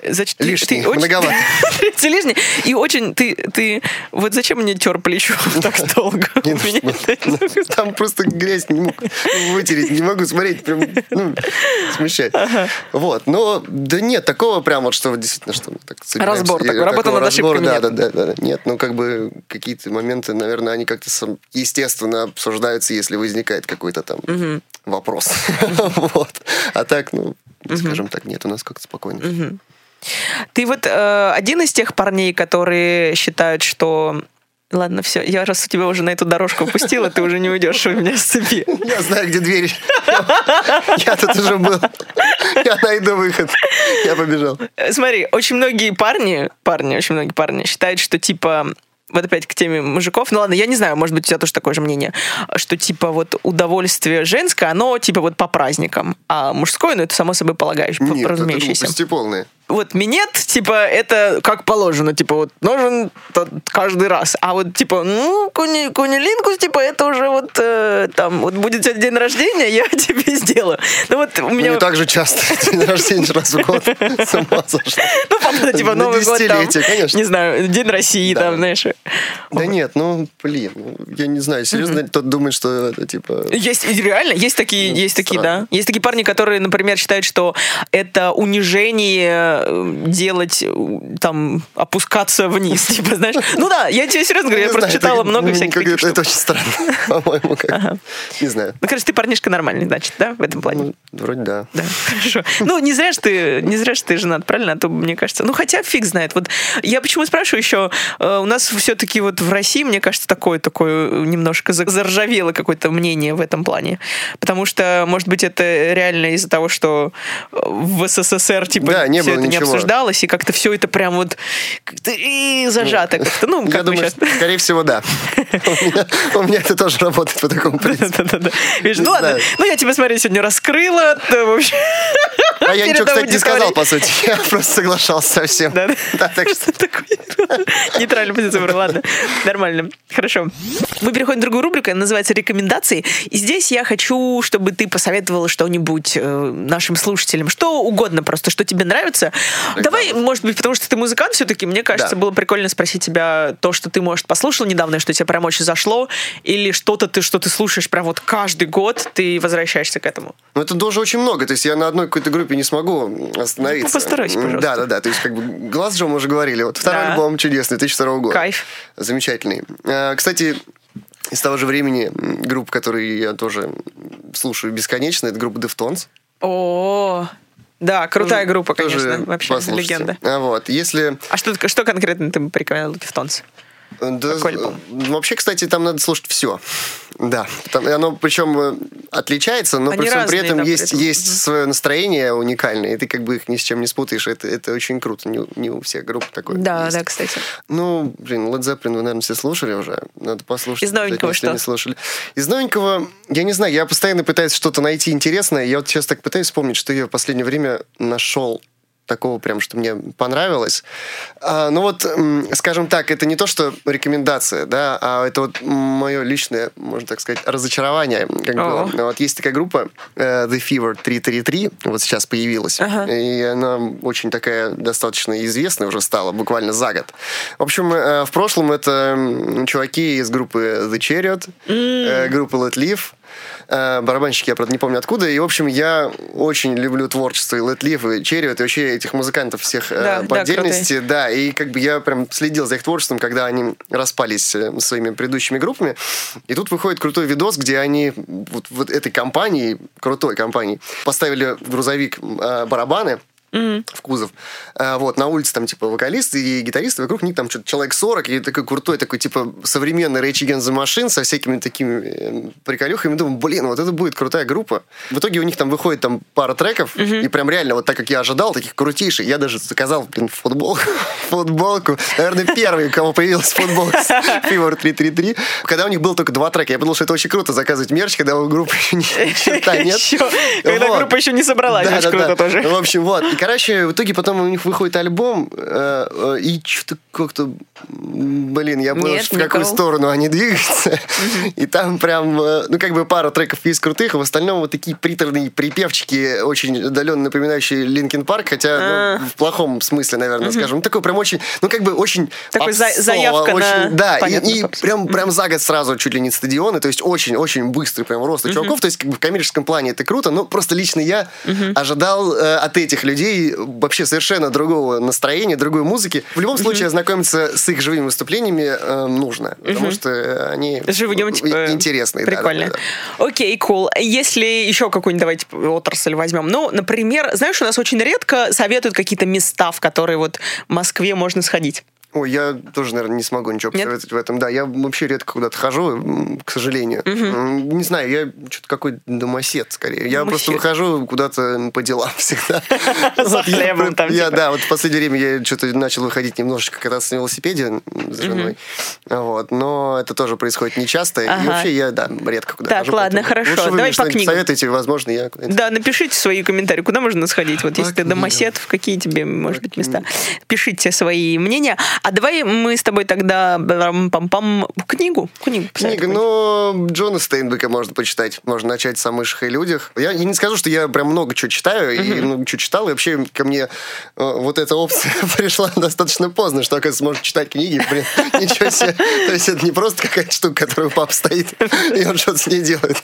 Speaker 3: ты-
Speaker 1: Лишний,
Speaker 3: ты очень-
Speaker 1: многовато.
Speaker 3: Третий лишний. И очень ты, ты... Вот зачем мне тер плечо так долго?
Speaker 1: Там просто грязь не мог вытереть, не могу смотреть, прям, ну, смущает. Вот, но, да нет, такого прям вот, что действительно, что так
Speaker 3: Разбор такой, работа над ошибками
Speaker 1: да, да, да, да, нет, ну, как бы какие-то моменты, наверное, они как-то естественно обсуждаются, если возникает какой-то там вопрос. Вот. А так, ну, скажем так, нет, у нас как-то спокойно.
Speaker 3: Ты вот э, один из тех парней, которые считают, что Ладно, все, я раз тебя уже на эту дорожку пустила, ты уже не уйдешь у меня с цепи.
Speaker 1: Я знаю, где дверь. Я тут уже был. Я найду выход. Я побежал.
Speaker 3: Э, Смотри, очень многие парни, парни, очень многие парни считают, что типа вот опять к теме мужиков, ну ладно, я не знаю, может быть, у тебя тоже такое же мнение, что типа вот удовольствие женское, оно типа вот по праздникам, а мужское, ну это само собой полагающее,
Speaker 1: Нет, это
Speaker 3: разумеющееся.
Speaker 1: глупости полные.
Speaker 3: Вот минет, типа, это как положено, типа, вот нужен тот каждый раз. А вот, типа, ну, куни, кунилингус, типа, это уже вот э, там, вот будет тебя день рождения, я тебе сделаю. Ну вот у
Speaker 1: Ну,
Speaker 3: меня...
Speaker 1: не так же часто. День рождения раз в год. С ума сошла.
Speaker 3: Ну, папа, типа, Новый год там,
Speaker 1: конечно.
Speaker 3: не знаю, День России там, знаешь.
Speaker 1: Да нет, ну, блин, ну, я не знаю, серьезно, тот думает, что это, типа...
Speaker 3: Есть, реально, есть такие,
Speaker 1: Ну,
Speaker 3: есть такие, да. Есть такие парни, которые, например, считают, что это унижение э, делать, э, там, опускаться вниз, типа, знаешь. Ну да, я тебе серьезно говорю, я просто читала много всяких таких
Speaker 1: Это очень странно, по-моему, как. Не знаю.
Speaker 3: Ну, короче, ты парнишка нормальный, значит, да, в этом плане?
Speaker 1: Ну, вроде да.
Speaker 3: Да, хорошо. Ну, не зря же ты, не зря же ты женат, правильно? А то, мне кажется, ну, хотя фиг знает. Вот я почему спрашиваю еще, э, у нас все-таки вот в России, мне кажется, такое, такое немножко за- заржавело какое-то мнение в этом плане. Потому что, может быть, это реально из-за того, что в СССР, типа,
Speaker 1: Да, не было
Speaker 3: это не обсуждалось, и как-то все это прям вот и зажато как-то. Ну,
Speaker 1: Я
Speaker 3: как мы
Speaker 1: думаю,
Speaker 3: сейчас...
Speaker 1: скорее всего, да. У меня- это тоже работает по такому принципу.
Speaker 3: Ну ладно, ну я тебе, смотри, сегодня раскрыла.
Speaker 1: А я ничего, кстати, не сказал, по сути. Я просто соглашался со всем.
Speaker 3: Да,
Speaker 1: так что
Speaker 3: нейтральную позицию выбрал. Ладно, нормально. Хорошо. Мы переходим в другую рубрику, она называется «Рекомендации». И здесь я хочу, чтобы ты посоветовала что-нибудь э, нашим слушателям. Что угодно просто, что тебе нравится. Давай, может быть, потому что ты музыкант все-таки, мне кажется,
Speaker 1: Да.
Speaker 3: было прикольно спросить тебя то, что ты, может, послушал недавно, что тебе прям очень зашло, или что-то ты, что ты слушаешь прям вот каждый год, ты возвращаешься к этому.
Speaker 1: Ну, это тоже очень много. То есть я на одной какой-то группе не смогу остановиться.
Speaker 3: Ну, постарайся, пожалуйста.
Speaker 1: Да, да, да. То есть, как бы Glassjaw мы уже говорили. Вот второй
Speaker 3: Да.
Speaker 1: альбом чудесный, 2002 года.
Speaker 3: Кайф.
Speaker 1: Замечательный. А, Кстати, из того же времени группа, которую я тоже слушаю бесконечно, это группа Deftones.
Speaker 3: О, да, крутая
Speaker 1: Тоже-
Speaker 3: группа, конечно, вообще
Speaker 1: послушайте.
Speaker 3: легенда.
Speaker 1: А вот, если...
Speaker 3: А что, что конкретно ты порекомендовал Deftones?
Speaker 1: Да,
Speaker 3: Какой альбом?
Speaker 1: э, Вообще, кстати, там надо слушать все. Да. Там- оно причем э, отличается, но
Speaker 3: Они
Speaker 1: при, всем при этом
Speaker 3: да, при
Speaker 1: есть,
Speaker 3: этом.
Speaker 1: есть свое настроение уникальное, и ты как бы их ни с чем не спутаешь. Это, это очень круто. Не, у- не у всех групп такое
Speaker 3: Да,
Speaker 1: есть.
Speaker 3: да, кстати.
Speaker 1: Ну, блин, Led Zeppelin вы, наверное, все слушали уже. Надо послушать.
Speaker 3: Из новенького что?
Speaker 1: не слушали. Из новенького, я не знаю, я постоянно пытаюсь что-то найти интересное. Я вот сейчас так пытаюсь вспомнить, что я в последнее время нашел такого прям, что мне понравилось. А, ну вот, скажем так, это не то, что рекомендация, да, а это вот мое личное, можно так сказать, разочарование. Как
Speaker 3: О.
Speaker 1: было. Вот есть такая группа э, The Fever 333, вот сейчас появилась.
Speaker 3: Ага.
Speaker 1: И она очень такая достаточно известная уже стала, буквально за год. В общем, э, в прошлом это чуваки из группы The Chariot, э, группы Let Live, барабанщики, я, правда, не помню откуда. И, в общем, я очень люблю творчество и Let Live, и Chariot, и вообще этих музыкантов всех э,
Speaker 3: Да,
Speaker 1: по
Speaker 3: да,
Speaker 1: отдельности. Да, и как бы я прям следил за их творчеством, когда они распались э, своими предыдущими группами. И тут выходит крутой видос, где они вот, вот этой компании, крутой компании, поставили в грузовик э, барабаны, в кузов. А, вот, на улице там, типа, вокалисты и гитаристы, вокруг них там что-то человек 40, и такой крутой, такой, типа, современный Rage Against the Machine со всякими такими э, приколюхами. Думаю, блин, вот это будет крутая группа. В итоге у них там выходит там пара треков, и прям реально, вот так, как я ожидал, таких крутейших. Я даже заказал, блин, футболку, футболку. Наверное, первый, у кого появилась футболка с Fever 333. Когда у них было только два трека, я подумал, что это очень круто заказывать мерч, когда у группы еще ни черта нет.
Speaker 3: Когда группа еще не собралась, очень круто тоже.
Speaker 1: В общем, вот. И, короче, в итоге потом у них выходит альбом, э, э, и что-то как-то, блин, я понял,
Speaker 3: Нет,
Speaker 1: в какую
Speaker 3: никого.
Speaker 1: сторону они двигаются. И там прям, э, ну, как бы пара треков есть крутых, а в остальном вот такие приторные припевчики, очень отдаленно напоминающие Linkin Park, хотя
Speaker 3: А.
Speaker 1: ну, в плохом смысле, наверное, скажем. Ну, такой прям очень, ну, как бы очень
Speaker 3: Такой
Speaker 1: попсово,
Speaker 3: заявка на-
Speaker 1: Да, и-
Speaker 3: Понятно,
Speaker 1: и
Speaker 3: попсу.
Speaker 1: прям, прям за год сразу чуть ли не стадионы, то есть очень-очень быстрый прям рост у чуваков, то есть как бы в коммерческом плане это круто, но просто лично я ожидал э, от этих людей вообще совершенно другого настроения, другой музыки. В любом случае ознакомиться с их живыми выступлениями э, нужно, потому что э, они
Speaker 3: Живьем, типа,
Speaker 1: интересные. да, да,
Speaker 3: Прикольно.
Speaker 1: да, да.
Speaker 3: Окей, cool. Если еще какую-нибудь, давайте, отрасль возьмем. Ну, например, знаешь, у нас очень редко советуют какие-то места, в которые вот в Москве можно сходить.
Speaker 1: Ой, я тоже, наверное, не смогу ничего
Speaker 3: Нет?
Speaker 1: посоветовать в этом. Да, я вообще редко куда-то хожу, к сожалению. М, Не знаю, я что-то какой домосед скорее. Я просто
Speaker 3: Домосед.
Speaker 1: выхожу куда-то по делам всегда.
Speaker 3: За хлебом там,
Speaker 1: Я,
Speaker 3: типа.
Speaker 1: да, вот в последнее время я что-то начал выходить немножечко кататься на велосипеде с женой. Вот, но это тоже происходит нечасто. И вообще я, да, редко куда
Speaker 3: Так, ладно, хорошо. Давай по книгам.
Speaker 1: советуете, возможно, я
Speaker 3: Да, напишите свои комментарии, куда можно сходить. Вот если ты домосед, в какие тебе, может быть, места. Пишите свои мнения. А давай мы с тобой тогда пам-пам книгу. Книгу.
Speaker 1: Книга, ну, Джона Стейнбека можно почитать. Можно начать с «О мышах и людях». Я, я не скажу, что я прям много чего читаю, и много чего читал, и вообще ко мне э, вот эта опция пришла достаточно поздно, что, оказывается, можно читать книги, блин, ничего себе. То есть это не просто какая-то штука, которая у папы стоит, и он что-то с ней делает.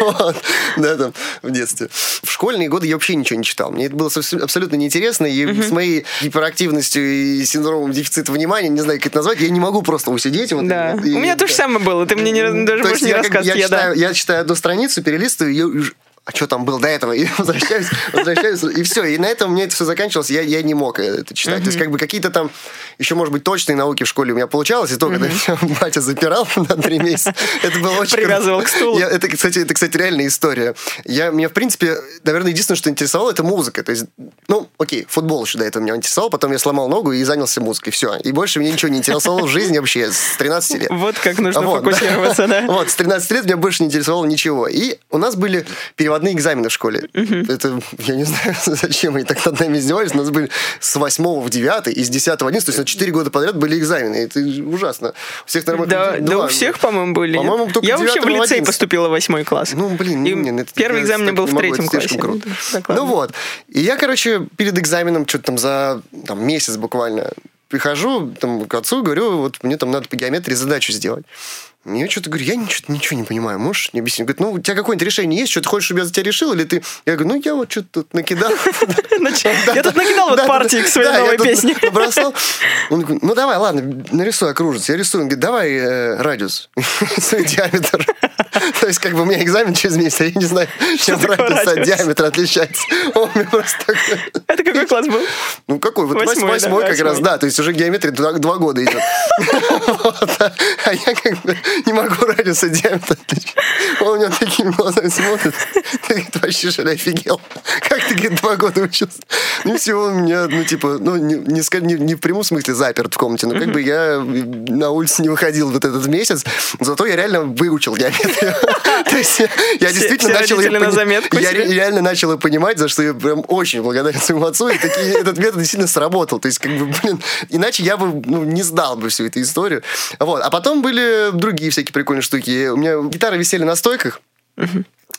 Speaker 1: Вот. Да, там, в детстве. В школьные годы я вообще ничего не читал. Мне это было абсолютно неинтересно, и с моей гиперактивностью и синдромом дефицита внимания, не знаю, как это назвать, я не могу просто усидеть. вот,
Speaker 3: Да.
Speaker 1: и-
Speaker 3: У меня то же самое было. Ты мне не, даже
Speaker 1: есть
Speaker 3: не рассказывать.
Speaker 1: я,
Speaker 3: Я, да.
Speaker 1: я читаю одну страницу, перелистываю, и уж- а что там было до этого? И возвращаюсь, возвращаюсь, и все. И на этом у меня это все заканчивалось, я, я не мог это читать. То есть, как бы какие-то там, еще, может быть, точные науки в школе у меня получалось, и то, когда меня батя запирал на три месяца, это было очень...
Speaker 3: Привязывал к стулу.
Speaker 1: Я- это, кстати, это, кстати, реальная история. Я, меня, в принципе, наверное, единственное, что интересовало, это музыка. То есть, ну, окей, футбол еще до этого меня интересовал, потом я сломал ногу и занялся музыкой, все. И больше меня ничего не интересовало в жизни вообще с 13 лет.
Speaker 3: Вот как нужно
Speaker 1: Вот, да.
Speaker 3: фокусироваться, да.
Speaker 1: Вот, с 13 лет меня больше не интересовало ничего. И у нас были переводные экзамены в школе. Это, я не знаю, зачем они так над нами издевались. У нас были с 8 в 9 и с 10 в 11, то есть на 4 года подряд были экзамены. Это ужасно. У всех нормальных
Speaker 3: Да, у всех, по-моему, были.
Speaker 1: По-моему, только
Speaker 3: Я вообще в лицей
Speaker 1: 11.
Speaker 3: поступила в восьмой класс.
Speaker 1: Ну, блин,
Speaker 3: И
Speaker 1: это-
Speaker 3: первый экзамен был в третьем классе.
Speaker 1: круто. Ну вот. И я, короче, перед экзаменом, что-то там за там, месяц буквально, прихожу там, к отцу и говорю, вот мне там надо по геометрии задачу сделать. Я что-то говорю, я ничего, ничего не понимаю, можешь мне объяснить? Говорит, ну, у тебя какое-нибудь решение есть, что ты хочешь, чтобы я за тебя решил, или ты... Я говорю, ну, я вот что-то тут накидал.
Speaker 3: Я тут накидал вот партии к своей новой песне.
Speaker 1: Он говорит, ну давай, ладно, нарисуй окружец. Я рисую. Он говорит, давай э, радиус, свой диаметр. То есть, как бы у меня экзамен через месяц, я не знаю, чем радиус от диаметра отличается.
Speaker 3: Это какой класс был?
Speaker 1: Ну, какой? Вот
Speaker 3: Восьмой,
Speaker 1: как раз, да. То есть уже геометрия два, года идет. А- я как бы не могу радиус от диаметра отличить. Он у меня такими глазами смотрит. Ты, говорит, вообще что ли офигел? Как ты, говорит, два года учился? Ну, всего у меня, ну, типа, ну, не, не- не в прямом смысле заперт в комнате, но как бы я на улице не выходил вот этот месяц, зато я реально выучил геометрию. То есть я- действительно начал я реально начал понимать, за что я прям очень благодарен своему отцу. И этот метод действительно сработал. То есть, как бы, блин, иначе я бы ну, не сдал бы всю эту историю. Вот. А потом были другие всякие прикольные штуки. У меня гитары висели на стойках.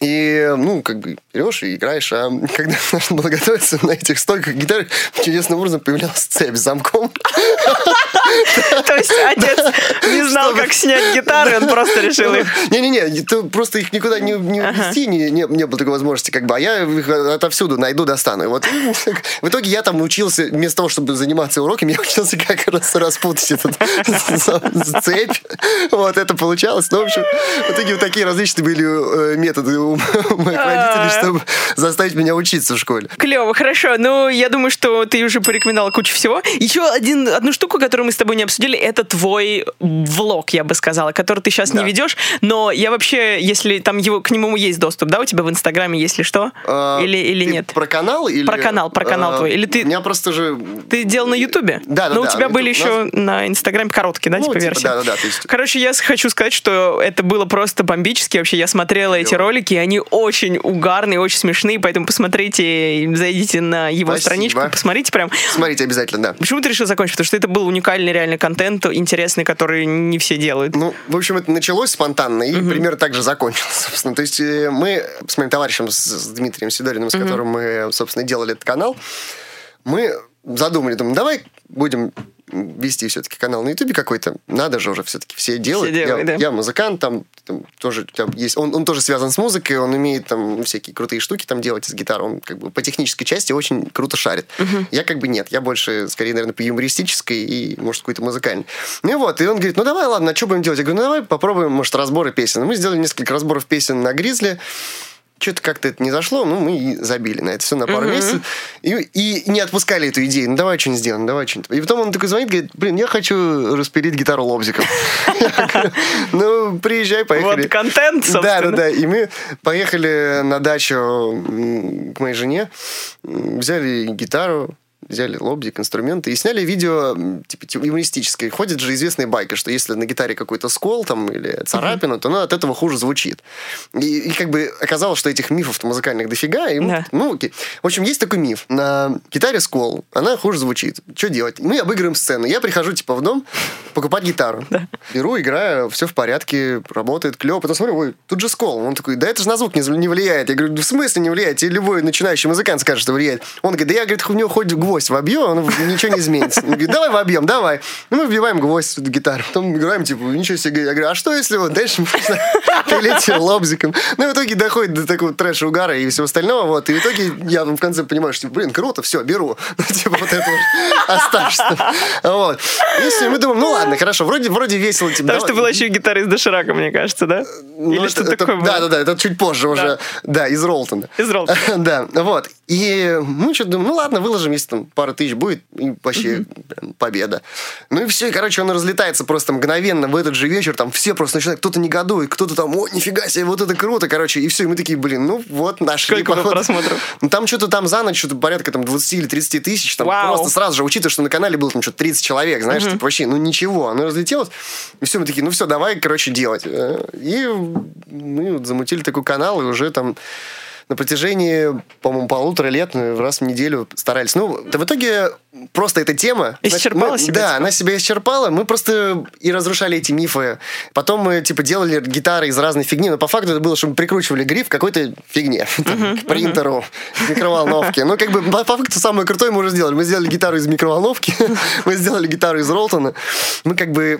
Speaker 1: И, ну, как бы берешь и играешь, а когда нужно было готовиться на этих стойках гитары, чудесным образом появлялась цепь с замком.
Speaker 3: То есть отец не знал, как снять гитары, он просто решил их.
Speaker 1: Не-не-не, просто их никуда не, увезти, не, было такой возможности, как бы, а я их отовсюду найду, достану. Вот в итоге я там научился, вместо того, чтобы заниматься уроками, я учился как раз распутать этот цепь. Вот, это получалось. Ну, в общем, в итоге вот такие различные были э, методы у моих родителей, чтобы заставить меня учиться в школе.
Speaker 3: Клево, хорошо. Ну, я думаю, что ты уже порекомендовал кучу всего. Еще один, одну штуку, которую мы с тобой не обсудили, это твой влог, я бы сказала, который ты сейчас не
Speaker 1: Да.
Speaker 3: ведешь. Но я вообще, если там его, к нему есть доступ, да, у тебя в Инстаграме, если что?
Speaker 1: А,
Speaker 3: или или нет?
Speaker 1: Про канал? Или,
Speaker 3: Про канал, про канал
Speaker 1: а,
Speaker 3: твой. Или ты-
Speaker 1: У меня просто же...
Speaker 3: Ты делал на Ютубе?
Speaker 1: Да, да,
Speaker 3: Но у
Speaker 1: да,
Speaker 3: тебя
Speaker 1: на
Speaker 3: были
Speaker 1: YouTube.
Speaker 3: еще на Инстаграме короткие, да,
Speaker 1: Ну,
Speaker 3: типа
Speaker 1: типа,
Speaker 3: версии?
Speaker 1: да, да, да, есть-
Speaker 3: Короче, я хочу сказать, что это было просто бомбически. Вообще, я смотрела эти
Speaker 1: Клево.
Speaker 3: ролики, и они очень угарные, очень смешные, поэтому посмотрите, зайдите на его
Speaker 1: Спасибо.
Speaker 3: страничку, посмотрите прям.
Speaker 1: Смотрите обязательно, да.
Speaker 3: Почему ты решил закончить? Потому что это был уникальный реальный контент, интересный, который не все делают.
Speaker 1: Ну, в общем, это началось спонтанно и примерно так же закончилось, собственно. То есть э, мы с моим товарищем, с, Дмитрием Сидориным, с которым мы, собственно, делали этот канал, мы задумали, думаем, давай будем вести все-таки канал на Ютубе какой-то. Надо же уже все-таки все делать.
Speaker 3: делают,
Speaker 1: я,
Speaker 3: да.
Speaker 1: я музыкант, там, там тоже там есть. Он, он тоже связан с музыкой, он умеет там всякие крутые штуки там делать из гитары. Он как бы по технической части очень круто шарит. Я как бы нет, я больше, скорее, наверное, по юмористической и, может, какой-то музыкальной. Ну вот, и он говорит, ну давай, ладно, а что будем делать? Я говорю, ну давай попробуем, может, разборы песен. Мы сделали несколько разборов песен на Гризли. Что-то как-то это не зашло, ну, мы и забили на это все на пару месяцев. И, и не отпускали эту идею. Ну, давай что-нибудь сделаем, давай что-нибудь. И потом он такой звонит, говорит, блин, я хочу распилить гитару лобзиком. Ну, приезжай, поехали.
Speaker 3: Вот контент,
Speaker 1: Да,
Speaker 3: собственно.
Speaker 1: да, да. И мы поехали на дачу к моей жене, взяли гитару, взяли лобзик, инструменты и сняли видео типа юмористическое. Ходит же известная байка, что если на гитаре какой-то скол там или царапина, то она от этого хуже звучит. И, и как бы оказалось, что этих мифов-то музыкальных дофига. И,
Speaker 3: Да.
Speaker 1: ну, окей. В общем, есть такой миф. На гитаре скол, она хуже звучит. Что делать? Мы обыгрываем сцену. Я прихожу типа в дом покупать гитару. Беру, играю, все в порядке, работает клево. Потом смотрю, ой, тут же скол. Он такой, да это же на звук не, не влияет. Я говорю, «Да в смысле не влияет? Тебе любой начинающий музыкант скажет, что влияет. Он говорит, да я, говорит, в него хоть гвоздь вобью, он ничего не изменится. Он говорит, давай вобьем, давай. Ну, мы вбиваем гвоздь в гитару. Потом играем, типа, ничего себе. Я говорю, а что если вот дальше можно пилить лобзиком? Ну, в итоге доходит до такого трэша угара и всего остального. Вот. И в итоге я в конце понимаю, что, блин, круто, все, беру. Ну, типа, вот это вот оставшееся. Вот. И мы думаем, ну ладно, хорошо, вроде, вроде весело. Типа,
Speaker 3: Потому что была еще гитара из Доширака, мне кажется, да?
Speaker 1: ну,
Speaker 3: Или
Speaker 1: это-
Speaker 3: что
Speaker 1: это-
Speaker 3: такое было?
Speaker 1: Да, да, да, это чуть позже уже. Да, из Ролтона.
Speaker 3: Из Ролтона.
Speaker 1: Да, вот. И мы что-то думаем, ну ладно, выложим, если там пару тысяч будет, и вообще прям победа. Ну и все, и, короче, он разлетается просто мгновенно в этот же вечер, там все просто начинают, кто-то негодует, кто-то там, о, нифига себе, вот это круто, короче, и все, и мы такие, блин, ну вот нашли,
Speaker 3: Сколько
Speaker 1: походу.
Speaker 3: просмотров?
Speaker 1: Ну там что-то там за ночь, что-то порядка там 20 или 30 тысяч, там
Speaker 3: Вау.
Speaker 1: просто сразу же, учитывая, что на канале было там что-то 30 человек, знаешь, типа вообще, ну ничего, оно разлетелось, и все, мы такие, ну все, давай, короче, делать. Э, И мы вот замутили такой канал, и уже там на протяжении, по-моему, полутора лет ну, раз в неделю старались. Ну, в итоге просто эта тема...
Speaker 3: Исчерпала
Speaker 1: мы-
Speaker 3: себя,
Speaker 1: Да,
Speaker 3: типа?
Speaker 1: она себя исчерпала. Мы просто и разрушали эти мифы. Потом мы, типа, делали гитары из разной фигни. Но по факту это было, что мы прикручивали гриф какой-то фигне. Там, К принтеру, к микроволновке. Ну, как бы, по факту самое крутое мы уже сделали. Мы сделали гитару из микроволновки. Мы сделали гитару из Ролтона. Мы как бы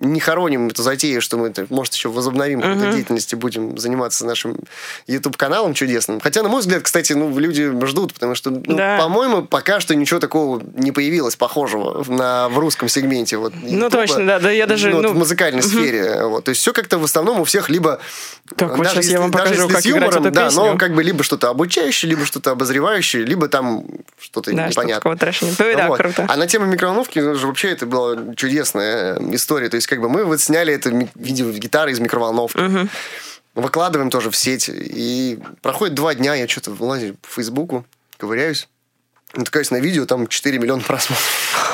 Speaker 1: не хороним эту затею, что мы, может, еще возобновим какой-то деятельности, будем заниматься нашим YouTube-каналом чудесным. Хотя, на мой взгляд, кстати, ну, люди ждут, потому что, ну, по-моему, пока что ничего такого не появилось похожего в- на, в русском сегменте. Вот,
Speaker 3: Ну,
Speaker 1: Ютуба.
Speaker 3: точно, да, да, я даже,
Speaker 1: Ну, вот
Speaker 3: ну,
Speaker 1: в музыкальной сфере. Вот. То есть все как-то в основном у всех либо...
Speaker 3: Вот
Speaker 1: даже
Speaker 3: щас я
Speaker 1: если-
Speaker 3: вам
Speaker 1: даже
Speaker 3: покажу,
Speaker 1: если
Speaker 3: как
Speaker 1: с юмором,
Speaker 3: эту
Speaker 1: да,
Speaker 3: песню.
Speaker 1: но как бы либо что-то обучающее, либо что-то обозревающее, либо там что-то
Speaker 3: Да, что
Speaker 1: непонятное.
Speaker 3: трэша нет. Ну, да,
Speaker 1: Вот.
Speaker 3: круто.
Speaker 1: А на тему микроволновки ну, же вообще это была чудесная э, история. То есть как бы мы вот сняли это видео гитары из микроволновки. Выкладываем тоже в сеть. И проходит два дня, я что-то вылазю по Фейсбуку, ковыряюсь. Натыкаюсь на видео, там 4 миллиона просмотров.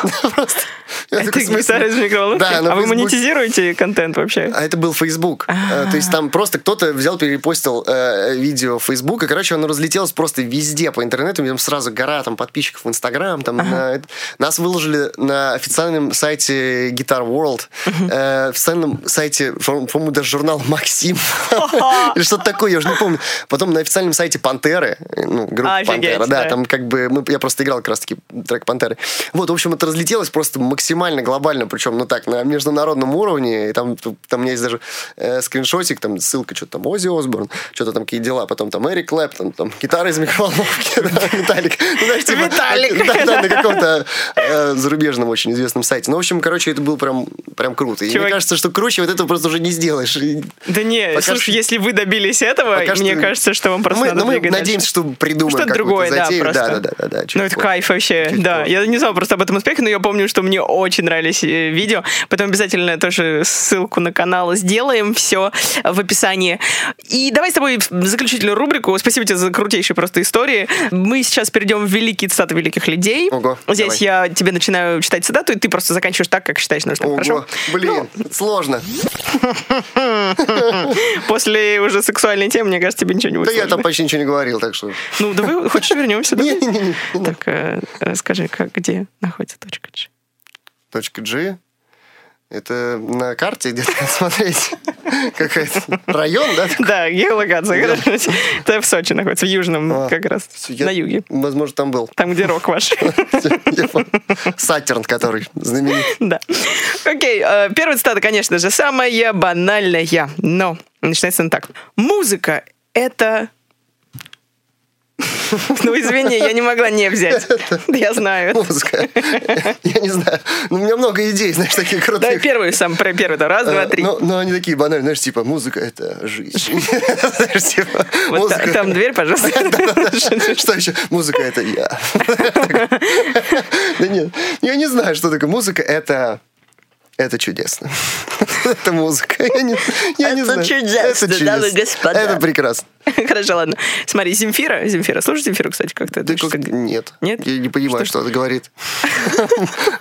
Speaker 3: Это гитара из микроволновки?
Speaker 1: Да,
Speaker 3: а вы монетизируете контент вообще?
Speaker 1: А это был Facebook. Э, То есть там просто кто-то взял, перепостил э, видео в Facebook, и, короче, оно разлетелось просто везде по интернету. Там сразу гора там подписчиков в Инстаграм. Там, на это. Нас выложили на официальном сайте Guitar World, э, официальном сайте, по- по-моему, даже журнал Максим. Или что-то такое, я уже не помню. Потом на официальном сайте Пантеры, ну, группа Пантера, да, там как бы я просто играл как раз-таки трек Пантеры. Вот, в общем, это разлетелось просто максимально глобально, причем, ну так, на международном уровне. И там, там у меня есть даже э, скриншотик, там ссылка, что-то там Ози Осборн, что-то там какие дела, потом там Эрик Клэптон, там гитара из микроволновки, да, Виталик. Ну, типа,
Speaker 3: Виталик.
Speaker 1: Да, на каком-то э, зарубежном очень известном сайте. Ну, в общем, короче, это было прям, прям круто. И мне кажется, что круче вот этого просто уже не сделаешь.
Speaker 3: Да не, слушай, если вы добились этого, мне кажется, что вам просто надо
Speaker 1: ну, мы надеемся, что придумаем
Speaker 3: Что-то
Speaker 1: какую-то
Speaker 3: другое, да,
Speaker 1: затею.
Speaker 3: просто.
Speaker 1: Да, да, да,
Speaker 3: Ну, это кайф вообще, да. Я не знала просто об этом успехе, но я помню, что мне очень нравились э, видео. Потом обязательно тоже ссылку на канал сделаем, все в описании. И давай с тобой заключительную рубрику. Спасибо тебе за крутейшие просто истории. Мы сейчас перейдем в великие цитаты великих людей.
Speaker 1: Ого,
Speaker 3: Здесь
Speaker 1: давай.
Speaker 3: я тебе начинаю читать цитату, и ты просто заканчиваешь так, как считаешь нужным.
Speaker 1: Ого,
Speaker 3: Хорошо?
Speaker 1: блин, сложно.
Speaker 3: После уже сексуальной темы, мне кажется, тебе ничего не будет
Speaker 1: Да я там почти ничего не говорил, так что...
Speaker 3: Ну, давай, хочешь, вернемся?
Speaker 1: Не-не-не.
Speaker 3: Так, э, расскажи, как, где находится точка G?
Speaker 1: G. Это на карте где-то смотреть. Какой-то район, да?
Speaker 3: Да, геолокация. Это в Сочи находится, в южном
Speaker 1: А,
Speaker 3: как раз, на юге.
Speaker 1: Возможно, там был.
Speaker 3: Там, где рок ваш.
Speaker 1: Я понял. Саттерн, который знаменит.
Speaker 3: Да. Окей, э, первая цитата, конечно же, самая банальная, но начинается она так. Музыка — это... Ну, извини, я не могла не взять. Да я знаю.
Speaker 1: Музыка. Я не знаю. Ну, у меня много идей, знаешь, таких
Speaker 3: Давай
Speaker 1: крутых.
Speaker 3: первый сам, про первый, да, раз, два,
Speaker 1: Э,
Speaker 3: три.
Speaker 1: Но, они такие банальные, знаешь, типа, музыка — это жизнь. Знаешь, типа, музыка-
Speaker 3: там дверь, пожалуйста.
Speaker 1: Что еще? Музыка — это я. Да нет, я не знаю, что такое музыка. Это... Это чудесно. Это музыка. Я не, я не
Speaker 3: Это
Speaker 1: знаю.
Speaker 3: чудесно,
Speaker 1: Это
Speaker 3: дамы и
Speaker 1: чудесно.
Speaker 3: господа.
Speaker 1: Это прекрасно.
Speaker 3: Хорошо, ладно. Смотри, Земфира. Земфира. Слушай Земфиру, кстати, как-то.
Speaker 1: Да
Speaker 3: Это
Speaker 1: как- Нет.
Speaker 3: Нет?
Speaker 1: Я не понимаю,
Speaker 3: Что
Speaker 1: что, это говорит.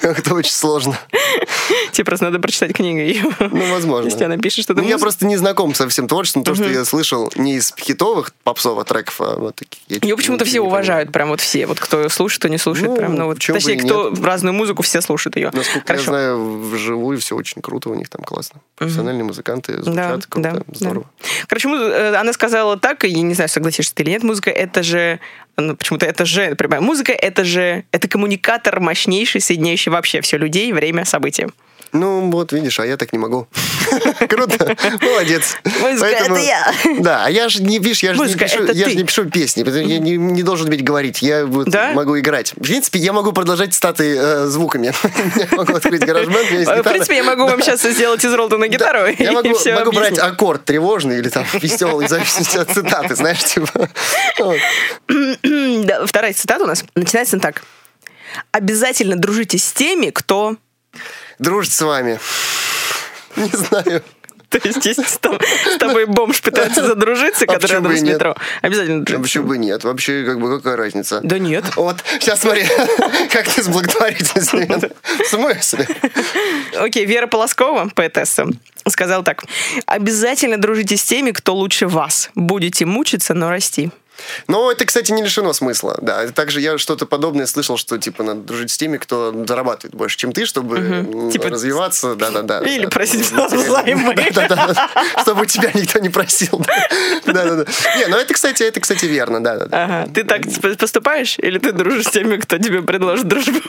Speaker 1: Как-то очень сложно.
Speaker 3: Тебе просто надо прочитать книгу ее.
Speaker 1: Ну, возможно.
Speaker 3: Если она пишет что-то
Speaker 1: Ну, я просто не знаком со всем творчеством. То, что я слышал не из хитовых попсовых треков, а вот таких.
Speaker 3: Ее почему-то все уважают, прям вот все. Вот кто слушает, кто не слушает.
Speaker 1: Ну,
Speaker 3: прям, ну, вот, точнее, кто разную музыку, все слушают ее.
Speaker 1: Насколько я знаю, вживую все очень круто, у них там классно. Профессиональные музыканты звучат круто, здорово.
Speaker 3: Короче, э, она сказала так, и я не знаю, согласишься ты или нет, музыка это же, ну, почему-то это же, например, музыка это же, это коммуникатор мощнейший, соединяющий вообще все людей, время, события.
Speaker 1: Ну, вот видишь, а я так не могу. Круто, молодец.
Speaker 3: Музыка
Speaker 1: Поэтому-
Speaker 3: это я.
Speaker 1: Да, а я же не, видишь, я же не пишу,
Speaker 3: это
Speaker 1: я
Speaker 3: ты.
Speaker 1: же не пишу песни, я не, не должен уметь говорить, я вот
Speaker 3: Да?
Speaker 1: могу играть. В принципе, я могу продолжать статы э, звуками. Я могу открыть гараж-бенд, у меня есть
Speaker 3: В
Speaker 1: гитара.
Speaker 3: принципе, я могу вам сейчас сделать из Ролтона гитару
Speaker 1: Да, Я могу, брать аккорд тревожный или там веселый, в зависимости от цитаты, знаешь, типа.
Speaker 3: Вторая цитата у нас начинается так. Обязательно дружите с теми, кто...
Speaker 1: Дружит с вами. Не знаю.
Speaker 3: То есть, если с тоб- с тобой бомж пытается задружиться,
Speaker 1: А
Speaker 3: который рядом с метро, обязательно дружите.
Speaker 1: Почему бы нет? Вообще, как бы, какая разница?
Speaker 3: Да нет.
Speaker 1: Вот, сейчас смотри, как ты с благотворительностью. В смысле?
Speaker 3: Окей, Вера Полоскова, поэтесса, сказала так. Обязательно дружите с теми, кто лучше вас. Будете мучиться, но расти.
Speaker 1: Но это, кстати, не лишено смысла. Да, также я что-то подобное слышал, что типа надо дружить с теми, кто зарабатывает больше, чем ты, чтобы м,
Speaker 3: Типа
Speaker 1: развиваться. Да, да, да.
Speaker 3: Или
Speaker 1: да.
Speaker 3: просить
Speaker 1: Да,
Speaker 3: займы.
Speaker 1: да, да, да. Чтобы тебя никто не просил. Да, да, да. Не, ну это, кстати, это, кстати, верно, да, да, да.
Speaker 3: Ага, ты так поступаешь? Или ты дружишь с теми, кто тебе предложит дружбу?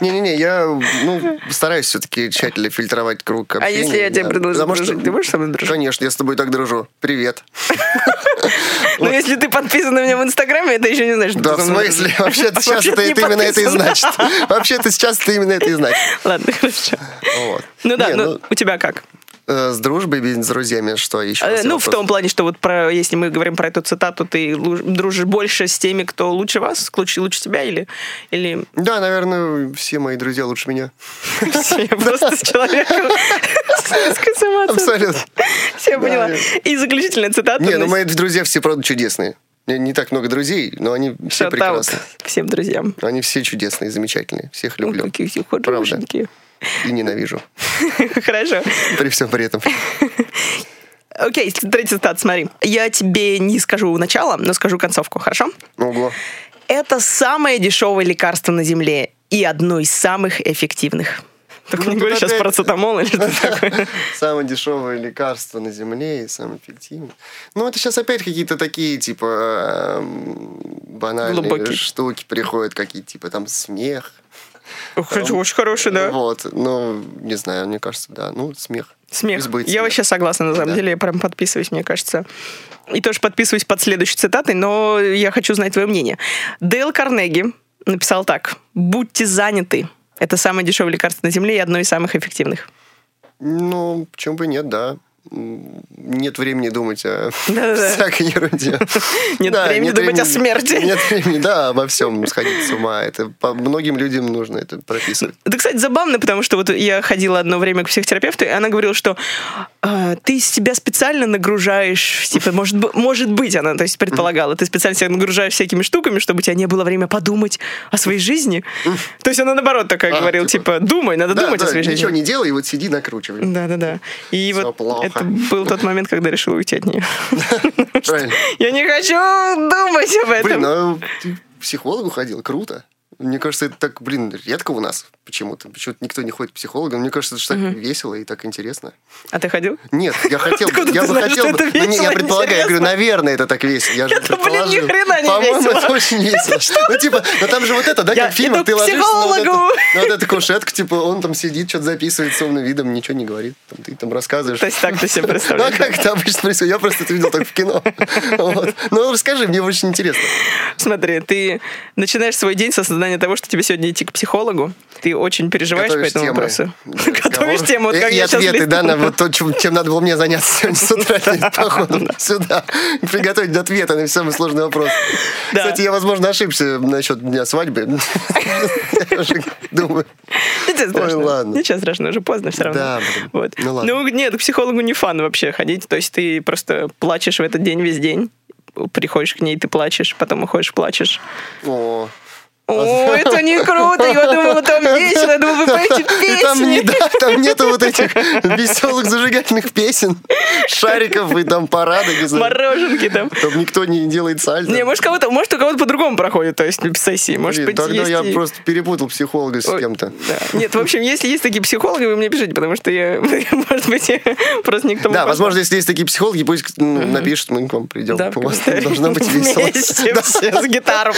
Speaker 1: Не-не-не, я ну, стараюсь все-таки тщательно фильтровать круг
Speaker 3: А если я тебе предложу дружить, ты будешь со мной дружить?
Speaker 1: Конечно, я с тобой так дружу. Привет.
Speaker 3: Ну, если ты подписан на меня в Инстаграме, это еще не значит, что
Speaker 1: Да, в смысле? Вообще-то сейчас это именно это и значит. Вообще-то сейчас это именно это и значит.
Speaker 3: Ладно, хорошо. Ну да,
Speaker 1: Не,
Speaker 3: ну у тебя как?
Speaker 1: Э, С дружбой, с друзьями, что еще?
Speaker 3: Э, Ну,
Speaker 1: вопрос?
Speaker 3: в том плане, что вот про, если мы говорим про эту цитату, ты дружишь больше с теми, кто лучше вас, лучше, лучше тебя, или, или
Speaker 1: Да, наверное, все мои друзья лучше меня.
Speaker 3: я просто с человеком.
Speaker 1: Абсолютно.
Speaker 3: Все поняла. И заключительная цитата.
Speaker 1: Не, ну мои друзья все, правда, чудесные. Не, не так много друзей, но они все
Speaker 3: Shout out
Speaker 1: прекрасны.
Speaker 3: всем друзьям.
Speaker 1: Они все чудесные, замечательные. Всех
Speaker 3: Ну,
Speaker 1: люблю.
Speaker 3: какие все хорошенькие.
Speaker 1: И ненавижу.
Speaker 3: Хорошо.
Speaker 1: При всем при этом.
Speaker 3: Окей, третий цитат, смотри. Я тебе не скажу начало, но скажу концовку, хорошо?
Speaker 1: Ого.
Speaker 3: Это самое дешевое лекарство на Земле и одно из самых эффективных. Только
Speaker 1: Ну,
Speaker 3: не говори сейчас про цетамол или что такое.
Speaker 1: Самое дешевое лекарство на Земле и самое эффективное. Ну, это сейчас опять какие-то такие, типа, эм, банальные
Speaker 3: Глубокие.
Speaker 1: штуки приходят, какие-то, типа, там, смех.
Speaker 3: Очень хороший, да.
Speaker 1: Вот, ну, не знаю, мне кажется, да, ну, смех.
Speaker 3: Смех.
Speaker 1: Будет
Speaker 3: Я
Speaker 1: смех.
Speaker 3: вообще согласна, на самом
Speaker 1: Да.
Speaker 3: деле. Я прям подписываюсь, мне кажется. И тоже подписываюсь под следующей цитатой, но я хочу знать твое мнение. Дейл Карнеги написал так. «Будьте заняты. Это самое дешевое лекарство на Земле и одно из самых эффективных».
Speaker 1: Ну, почему бы нет, да. Нет времени думать о всякой ерунде.
Speaker 3: Нет
Speaker 1: Да,
Speaker 3: времени думать о смерти.
Speaker 1: Нет времени, да, обо всем сходить с ума. Это по многим людям нужно это прописывать.
Speaker 3: Это, кстати, забавно, потому что вот я ходила одно время к психотерапевту, и она говорила, что э, ты себя специально нагружаешь, типа, может, может быть, она, то есть, предполагала, ты специально себя нагружаешь всякими штуками, чтобы у тебя не было время подумать о своей жизни. То есть она, наоборот, такая
Speaker 1: А,
Speaker 3: говорила,
Speaker 1: типа,
Speaker 3: типа, думай, надо
Speaker 1: Да,
Speaker 3: думать о
Speaker 1: да,
Speaker 3: своей
Speaker 1: ничего
Speaker 3: жизни.
Speaker 1: не делай, и вот сиди, накручивай.
Speaker 3: Да-да-да. И
Speaker 1: Всё
Speaker 3: вот
Speaker 1: плохо.
Speaker 3: это был тот момент, когда решила уйти от нее. Я не хочу думать об этом.
Speaker 1: Блин, ну ты психологу ходил, круто. Мне кажется, это так, блин, редко у нас почему-то. Почему-то никто не ходит к психологам. Мне кажется, это же так весело и так интересно.
Speaker 3: А ты ходил?
Speaker 1: Нет, я хотел,
Speaker 3: Откуда
Speaker 1: я бы хотел бы. Ну, я предполагаю, я говорю, наверное, это так весело. Я же
Speaker 3: Это, блин, ни
Speaker 1: предположил.
Speaker 3: хрена не
Speaker 1: По-моему, это очень весело. Ну, типа, ну там же вот это, да, как в фильмах, ты ложишься на вот, эту кушетку, типа, он там сидит, что-то записывает с умным видом, ничего не говорит. Ты там рассказываешь.
Speaker 3: То есть так ты себе
Speaker 1: Ну, а
Speaker 3: представляешь?
Speaker 1: как это обычно происходит? Я просто это видел только в кино. Ну, расскажи, мне очень интересно.
Speaker 3: Смотри, ты начинаешь свой день с осознания того, что тебе сегодня идти к психологу. Ты очень переживаешь по
Speaker 1: Готовишь
Speaker 3: этому
Speaker 1: темы
Speaker 3: вопросу. Готовишь
Speaker 1: разговора.
Speaker 3: тему, вот как
Speaker 1: и
Speaker 3: я
Speaker 1: ответы, да, на вот то, чем, чем надо было мне заняться сегодня с утра походом сюда. Приготовить ответы на самый сложный вопрос.
Speaker 3: Да.
Speaker 1: Кстати, я, возможно, ошибся насчет дня свадьбы. Я уже думаю.
Speaker 3: Ничего страшного.
Speaker 1: ладно.
Speaker 3: Ничего страшного, уже поздно все равно.
Speaker 1: Да.
Speaker 3: Вот.
Speaker 1: Ну ладно.
Speaker 3: Ну, нет, к психологу не фан вообще ходить. То есть ты просто плачешь в этот день весь день. Приходишь к ней, ты плачешь, потом уходишь, плачешь.
Speaker 1: О.
Speaker 3: О, это не круто! Я думала, там весело, я думала, вы поете
Speaker 1: И там, не,
Speaker 3: песни.
Speaker 1: да, там нету вот этих веселых зажигательных песен, шариков и там не знаю.
Speaker 3: Мороженки там.
Speaker 1: Там никто не делает сальто.
Speaker 3: Не, может, кого-то, может, у кого-то по-другому проходит, то есть сессии. Может
Speaker 1: Блин,
Speaker 3: быть,
Speaker 1: тогда я
Speaker 3: и-
Speaker 1: просто перепутал психолога с кем-то.
Speaker 3: да. Нет, в общем, если есть такие психологи, вы мне пишите, потому что я, может быть, я просто никто
Speaker 1: Да, возможно, если есть такие психологи, пусть ну, напишут, мы к вам придем.
Speaker 3: Да,
Speaker 1: У вас должно быть весело.
Speaker 3: Вместе все с гитару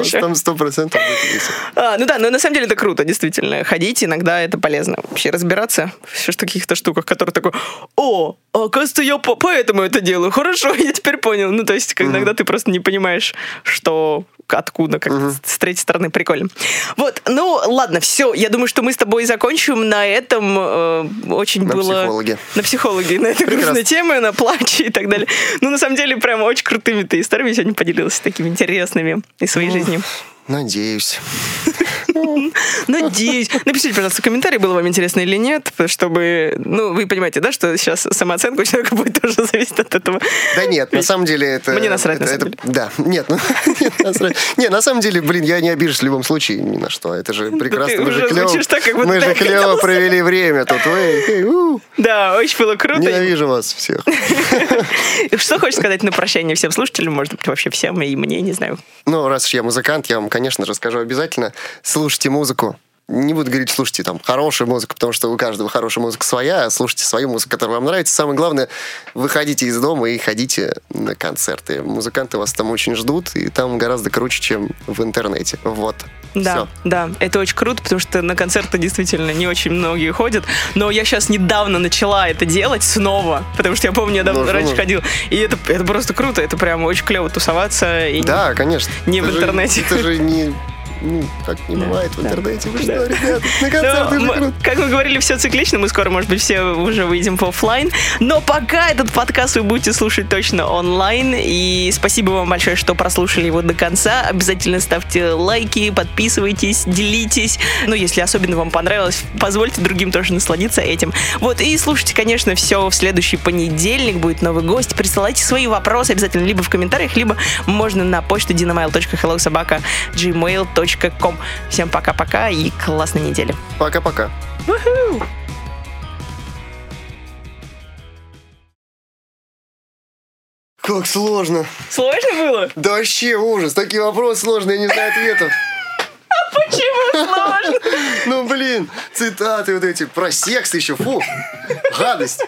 Speaker 3: еще.
Speaker 1: Там сто процентов будет весело.
Speaker 3: А, ну да, но на самом деле это круто, действительно. Ходить иногда это полезно. Вообще разбираться в каких-то штуках, которые такой, о, оказывается, я по- поэтому это делаю. Хорошо, я теперь понял. Ну, то есть, иногда ты просто не понимаешь, что откуда, как с третьей стороны прикольно. Вот, ну ладно, все. Я думаю, что мы с тобой закончим на этом. э, очень
Speaker 1: На
Speaker 3: было...
Speaker 1: психологе.
Speaker 3: На психологе. На этой
Speaker 1: Прекрасно.
Speaker 3: грустной теме, на плаче и так далее. Ну, на самом деле, прям очень крутыми ты историями сегодня поделился, такими интересными из своей жизни.
Speaker 1: Надеюсь.
Speaker 3: Надеюсь. Напишите, пожалуйста, в комментарии, было вам интересно или нет, чтобы... Ну, вы понимаете, да, что сейчас самооценка у человека будет тоже зависеть от этого.
Speaker 1: Да нет, на самом деле это...
Speaker 3: Мне насрать,
Speaker 1: это-
Speaker 3: на самом
Speaker 1: это- Да, нет, ну, нет, насрать. Не, на самом деле, блин, я не обижусь в любом случае ни на что. Это же прекрасно. Мы же клево, мы же клево провели время тут.
Speaker 3: Да, очень было круто.
Speaker 1: Ненавижу вас всех.
Speaker 3: Что хочешь сказать на прощание всем слушателям, может быть, вообще всем, и мне, не знаю.
Speaker 1: Ну, раз уж я музыкант, я вам, конечно же, скажу обязательно. Слушайте музыку. Не буду говорить, слушайте там хорошую музыку, потому что у каждого хорошая музыка своя. а Слушайте свою музыку, которая вам нравится. Самое главное, выходите из дома и ходите на концерты. Музыканты вас там очень ждут, и там гораздо круче, чем в интернете. Вот.
Speaker 3: Да,
Speaker 1: Всё.
Speaker 3: да, это очень круто, потому что на концерты действительно не очень многие ходят. Но я сейчас недавно начала это делать снова, потому что я помню, я давно
Speaker 1: Ну,
Speaker 3: раньше
Speaker 1: ну.
Speaker 3: ходил. И это, это просто круто, это прям очень клево тусоваться. И
Speaker 1: Да, конечно.
Speaker 3: Не в
Speaker 1: Это же-
Speaker 3: интернете.
Speaker 1: Это же не... Ну, так не
Speaker 3: Да,
Speaker 1: бывает в
Speaker 3: да.
Speaker 1: интернете. Вы
Speaker 3: Да.
Speaker 1: что, ребята, на
Speaker 3: Ну,
Speaker 1: концерты же круто.
Speaker 3: как мы говорили, все циклично, мы скоро, может быть, все уже выйдем по оффлайн. Но пока этот подкаст вы будете слушать точно онлайн. И спасибо вам большое, что прослушали его до конца. Обязательно ставьте лайки, подписывайтесь, делитесь. Ну, если особенно вам понравилось, позвольте другим тоже насладиться этим. Вот, и слушайте, конечно, все в следующий понедельник. Будет новый гость. Присылайте свои вопросы обязательно либо в комментариях, либо можно на почту dinamail.hellosobaka.gmail.com. Всем пока-пока и классной недели.
Speaker 1: Пока-пока. Как сложно.
Speaker 3: Сложно было?
Speaker 1: Да вообще ужас. Такие вопросы сложные, я не знаю ответов.
Speaker 3: Почему сложно?
Speaker 1: Ну, блин, цитаты вот эти. Про секс еще, фу. Гадость.